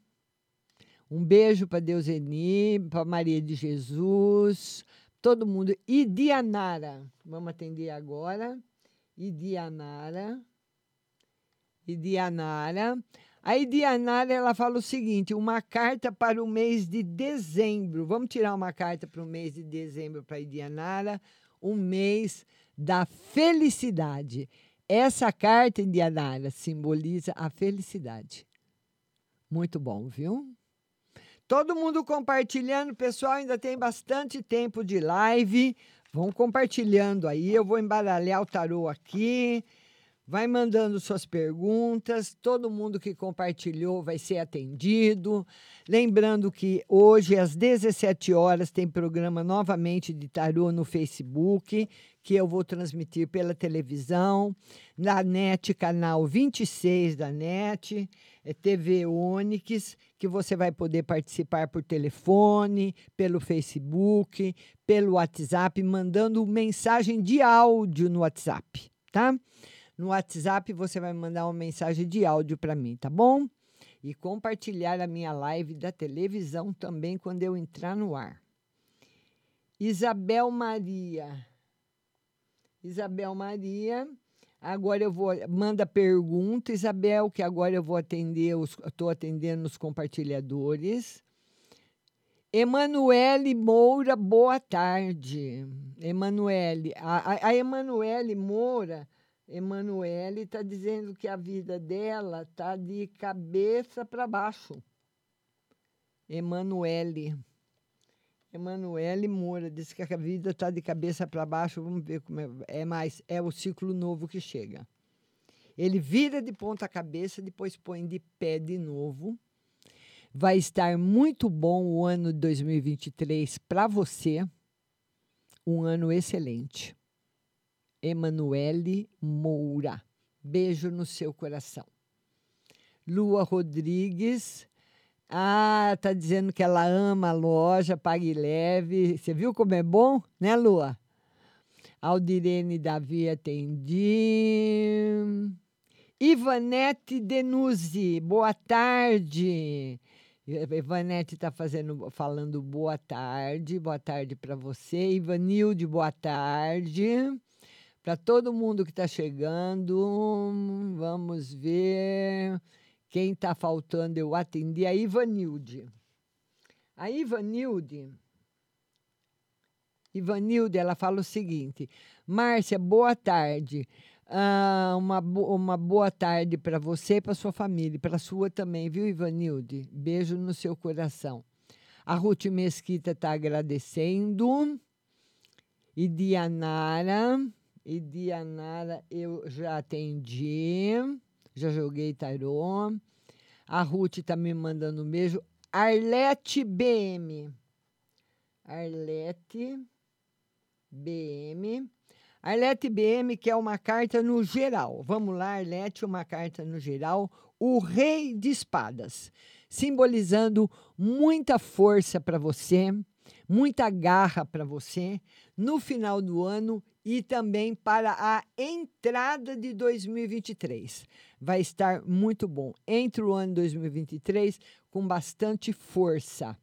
Um beijo para Deuseni, para Maria de Jesus, todo mundo. E Dianara, vamos atender agora. E Dianara. E Dianara. A Dianara, ela fala o seguinte, uma carta para o mês de dezembro. Vamos tirar uma carta para o mês de dezembro para a Dianara, um mês da felicidade. Essa carta, Dianara, simboliza a felicidade. Muito bom, viu? Todo mundo compartilhando, pessoal, ainda tem bastante tempo de live. Vão compartilhando aí, eu vou embaralhar o tarô aqui. Vai mandando suas perguntas, todo mundo que compartilhou vai ser atendido. Lembrando que hoje, às 17 horas, tem programa novamente de tarô no Facebook, que eu vou transmitir pela televisão, na NET, canal 26 da NET, é TV Onix, que você vai poder participar por telefone, pelo Facebook, pelo WhatsApp, mandando mensagem de áudio no WhatsApp, tá? No WhatsApp você vai mandar uma mensagem de áudio para mim, tá bom? E compartilhar a minha live da televisão também quando eu entrar no ar. Isabel Maria. Isabel Maria. Agora eu vou manda pergunta, Isabel, que agora eu vou atender os estou atendendo os compartilhadores. Emanuele Moura, boa tarde. Emanuele, a, a, Emanuele Moura, Emanuele está dizendo que a vida dela está de cabeça para baixo. Emanuele. Emanuele Moura disse que a vida está de cabeça para baixo. Vamos ver como é, é mais. É o ciclo novo que chega. Ele vira de ponta cabeça, depois põe de pé de novo. Vai estar muito bom o ano de 2023 para você. Um ano excelente. Emanuele Moura. Beijo no seu coração. Lua Rodrigues. Ah, tá dizendo que ela ama a loja, pague leve. Você viu como é bom, né, Lua? Aldirene Davi atendi. Ivanete Denuzzi, boa tarde. Ivanete está fazendo, falando boa tarde, boa tarde para você. Ivanilde, boa tarde. Para todo mundo que está chegando, vamos ver quem está faltando. Eu atendi a Ivanilde. A Ivanilde, Ivanilde, ela fala o seguinte: Márcia, boa tarde. Ah, uma, bo uma boa tarde para você e para sua família, para a sua também, viu, Ivanilde? Beijo no seu coração. A Ruth Mesquita está agradecendo. E Dianara. E Dianara eu já atendi, já joguei tarô. A Ruth está me mandando um beijo. Arlete BM. Arlete BM. Arlete BM quer uma carta no geral. Vamos lá, Arlete, uma carta no geral. O Rei de Espadas. simbolizando muita força para você, muita garra para você no final do ano e também para a entrada de 2023. Vai estar muito bom. Entre o ano 2023 com bastante força.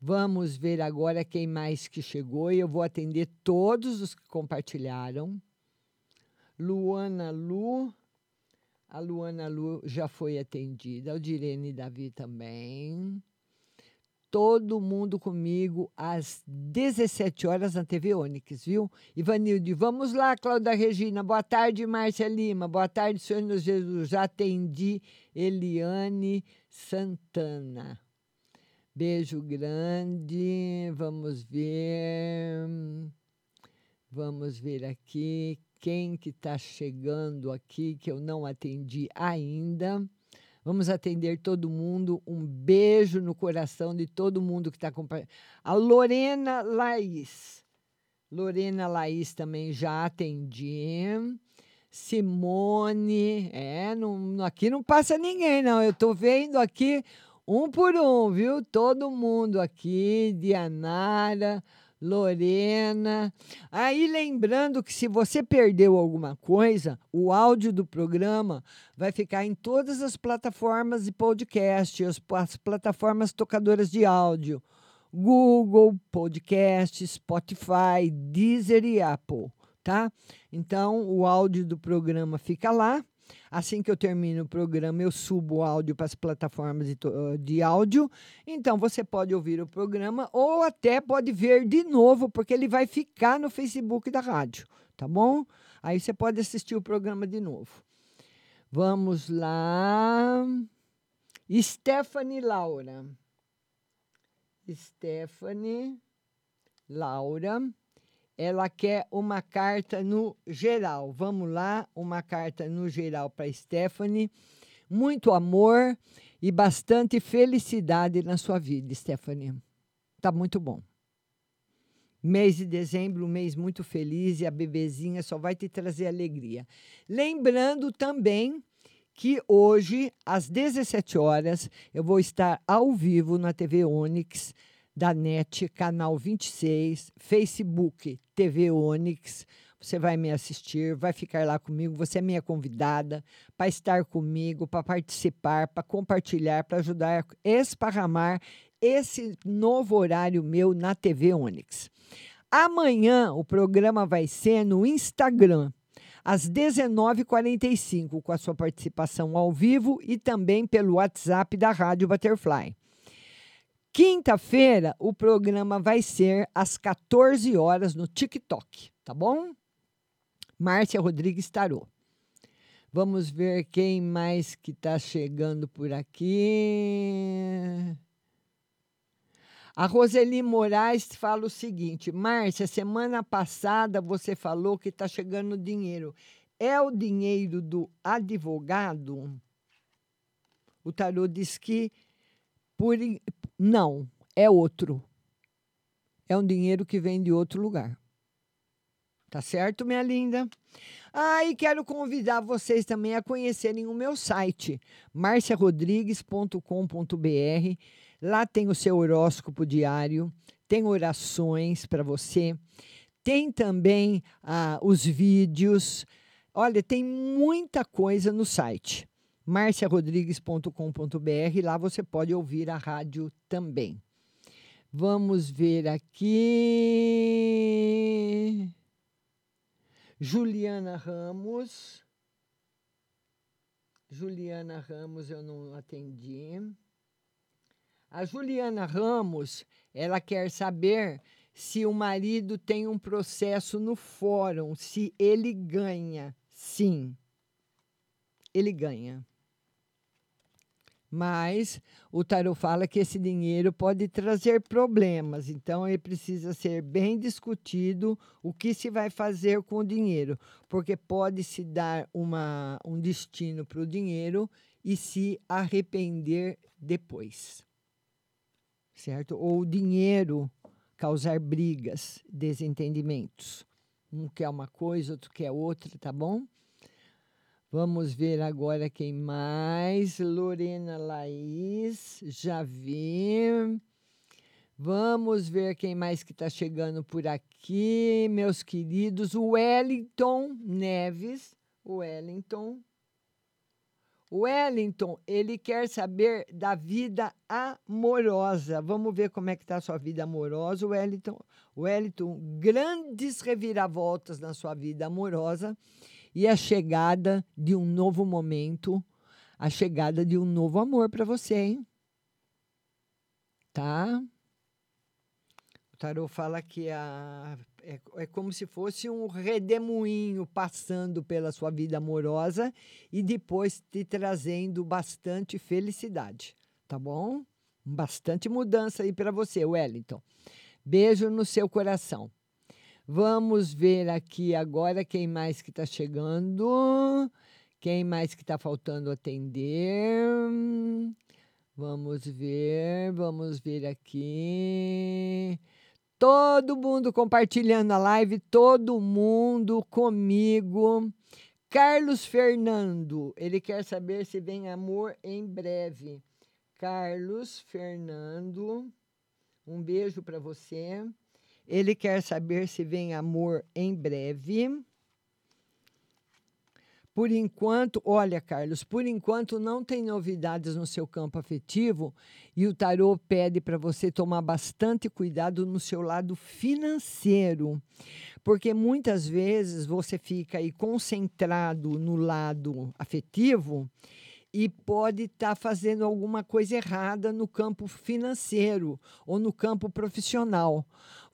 Vamos ver agora quem mais que chegou e eu vou atender todos os que compartilharam. Luana Lu. A Luana Lu já foi atendida. O Direne Davi também. Todo mundo comigo às 17 horas na TV Onix, viu? Ivanilde, vamos lá, Cláudia Regina. Boa tarde, Márcia Lima. Boa tarde, Senhor Jesus. Já atendi Eliane Santana. Beijo grande. Vamos ver. Vamos ver aqui quem que está chegando aqui que eu não atendi ainda. Vamos atender todo mundo. Um beijo no coração de todo mundo que está acompanhando. A Lorena Laís. Lorena Laís também já atendi. Simone. É, não, aqui não passa ninguém, não. Eu estou vendo aqui um por um, viu? Todo mundo aqui. Dianara. Lorena. Aí lembrando que se você perdeu alguma coisa, o áudio do programa vai ficar em todas as plataformas de podcast, as, as plataformas tocadoras de áudio. Google, Podcast, Spotify, Deezer e Apple, tá? Então, o áudio do programa fica lá. Assim que eu termino o programa, eu subo o áudio para as plataformas de, de áudio. Então você pode ouvir o programa ou até pode ver de novo, porque ele vai ficar no Facebook da rádio, tá bom? Aí você pode assistir o programa de novo. Vamos lá. Stephanie Laura. Stephanie Laura ela quer uma carta no geral. Vamos lá, uma carta no geral para Stephanie. Muito amor e bastante felicidade na sua vida, Stephanie. Tá muito bom. Mês de dezembro, um mês muito feliz e a bebezinha só vai te trazer alegria. Lembrando também que hoje, às 17 horas, eu vou estar ao vivo na TV Onix da NET, canal 26, Facebook, TV Onix. Você vai me assistir, vai ficar lá comigo. Você é minha convidada para estar comigo, para participar, para compartilhar, para ajudar a esparramar esse novo horário meu na TV Onix. Amanhã o programa vai ser no Instagram, às 19h45, com a sua participação ao vivo e também pelo WhatsApp da Rádio Butterfly. Quinta-feira, o programa vai ser às 14 horas no TikTok, tá bom? Márcia Rodrigues Tarô. Vamos ver quem mais que está chegando por aqui. A Roseli Moraes fala o seguinte: Márcia, semana passada você falou que está chegando dinheiro. É o dinheiro do advogado? O tarô diz que por, não, é outro. É um dinheiro que vem de outro lugar. Tá certo, minha linda? Ah, e quero convidar vocês também a conhecerem o meu site, marciarodrigues.com.br. Lá tem o seu horóscopo diário, tem orações para você, tem também ah, os vídeos. Olha, tem muita coisa no site marciarodrigues.com.br. Lá você pode ouvir a rádio também. Vamos ver aqui. Juliana Ramos. Juliana Ramos eu não atendi. A Juliana Ramos, ela quer saber se o marido tem um processo no fórum, se ele ganha. Sim, ele ganha. Mas o tarot fala que esse dinheiro pode trazer problemas, então ele precisa ser bem discutido o que se vai fazer com o dinheiro, porque pode se dar uma, um destino para o dinheiro e se arrepender depois. Certo? Ou o dinheiro causar brigas, desentendimentos. Um quer uma coisa, outro quer outra, tá bom? Vamos ver agora quem mais. Lorena Laís, já vi. Vamos ver quem mais que está chegando por aqui, meus queridos. Wellington Neves. Wellington. Wellington, ele quer saber da vida amorosa. Vamos ver como é que está a sua vida amorosa, Wellington. Wellington, grandes reviravoltas na sua vida amorosa e a chegada de um novo momento, a chegada de um novo amor para você, hein? Tá? O tarô fala que a, é, é como se fosse um redemoinho passando pela sua vida amorosa e depois te trazendo bastante felicidade, tá bom? Bastante mudança aí para você, Wellington. Beijo no seu coração. Vamos ver aqui agora quem mais que está chegando. Quem mais que está faltando atender? Vamos ver, vamos ver aqui. Todo mundo compartilhando a live, todo mundo comigo. Carlos Fernando, ele quer saber se vem amor em breve. Carlos Fernando, um beijo para você. Ele quer saber se vem amor em breve. Por enquanto, olha, Carlos, por enquanto não tem novidades no seu campo afetivo e o tarô pede para você tomar bastante cuidado no seu lado financeiro, porque muitas vezes você fica aí concentrado no lado afetivo e pode estar tá fazendo alguma coisa errada no campo financeiro ou no campo profissional.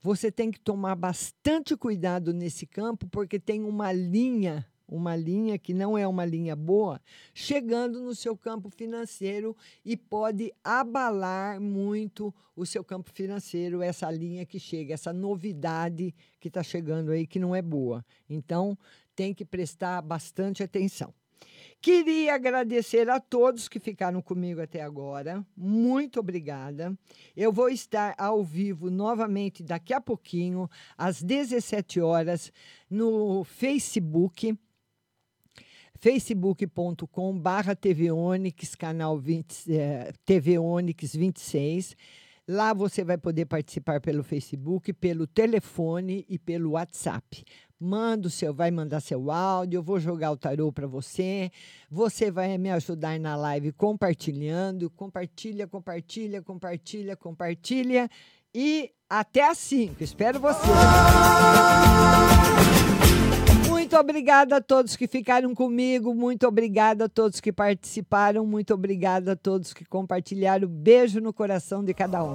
Você tem que tomar bastante cuidado nesse campo, porque tem uma linha uma linha que não é uma linha boa, chegando no seu campo financeiro e pode abalar muito o seu campo financeiro, essa linha que chega, essa novidade que está chegando aí que não é boa. Então, tem que prestar bastante atenção. Queria agradecer a todos que ficaram comigo até agora. Muito obrigada. Eu vou estar ao vivo novamente daqui a pouquinho, às 17 horas, no Facebook facebook.com barra TV Onix, canal 20, eh, TV Onix 26. Lá você vai poder participar pelo Facebook, pelo telefone e pelo WhatsApp. Manda o seu, vai mandar seu áudio, eu vou jogar o tarô para você. Você vai me ajudar na live compartilhando. Compartilha, compartilha, compartilha, compartilha. E até às 5. Espero você. Muito obrigada a todos que ficaram comigo, muito obrigada a todos que participaram, muito obrigada a todos que compartilharam. Beijo no coração de cada um.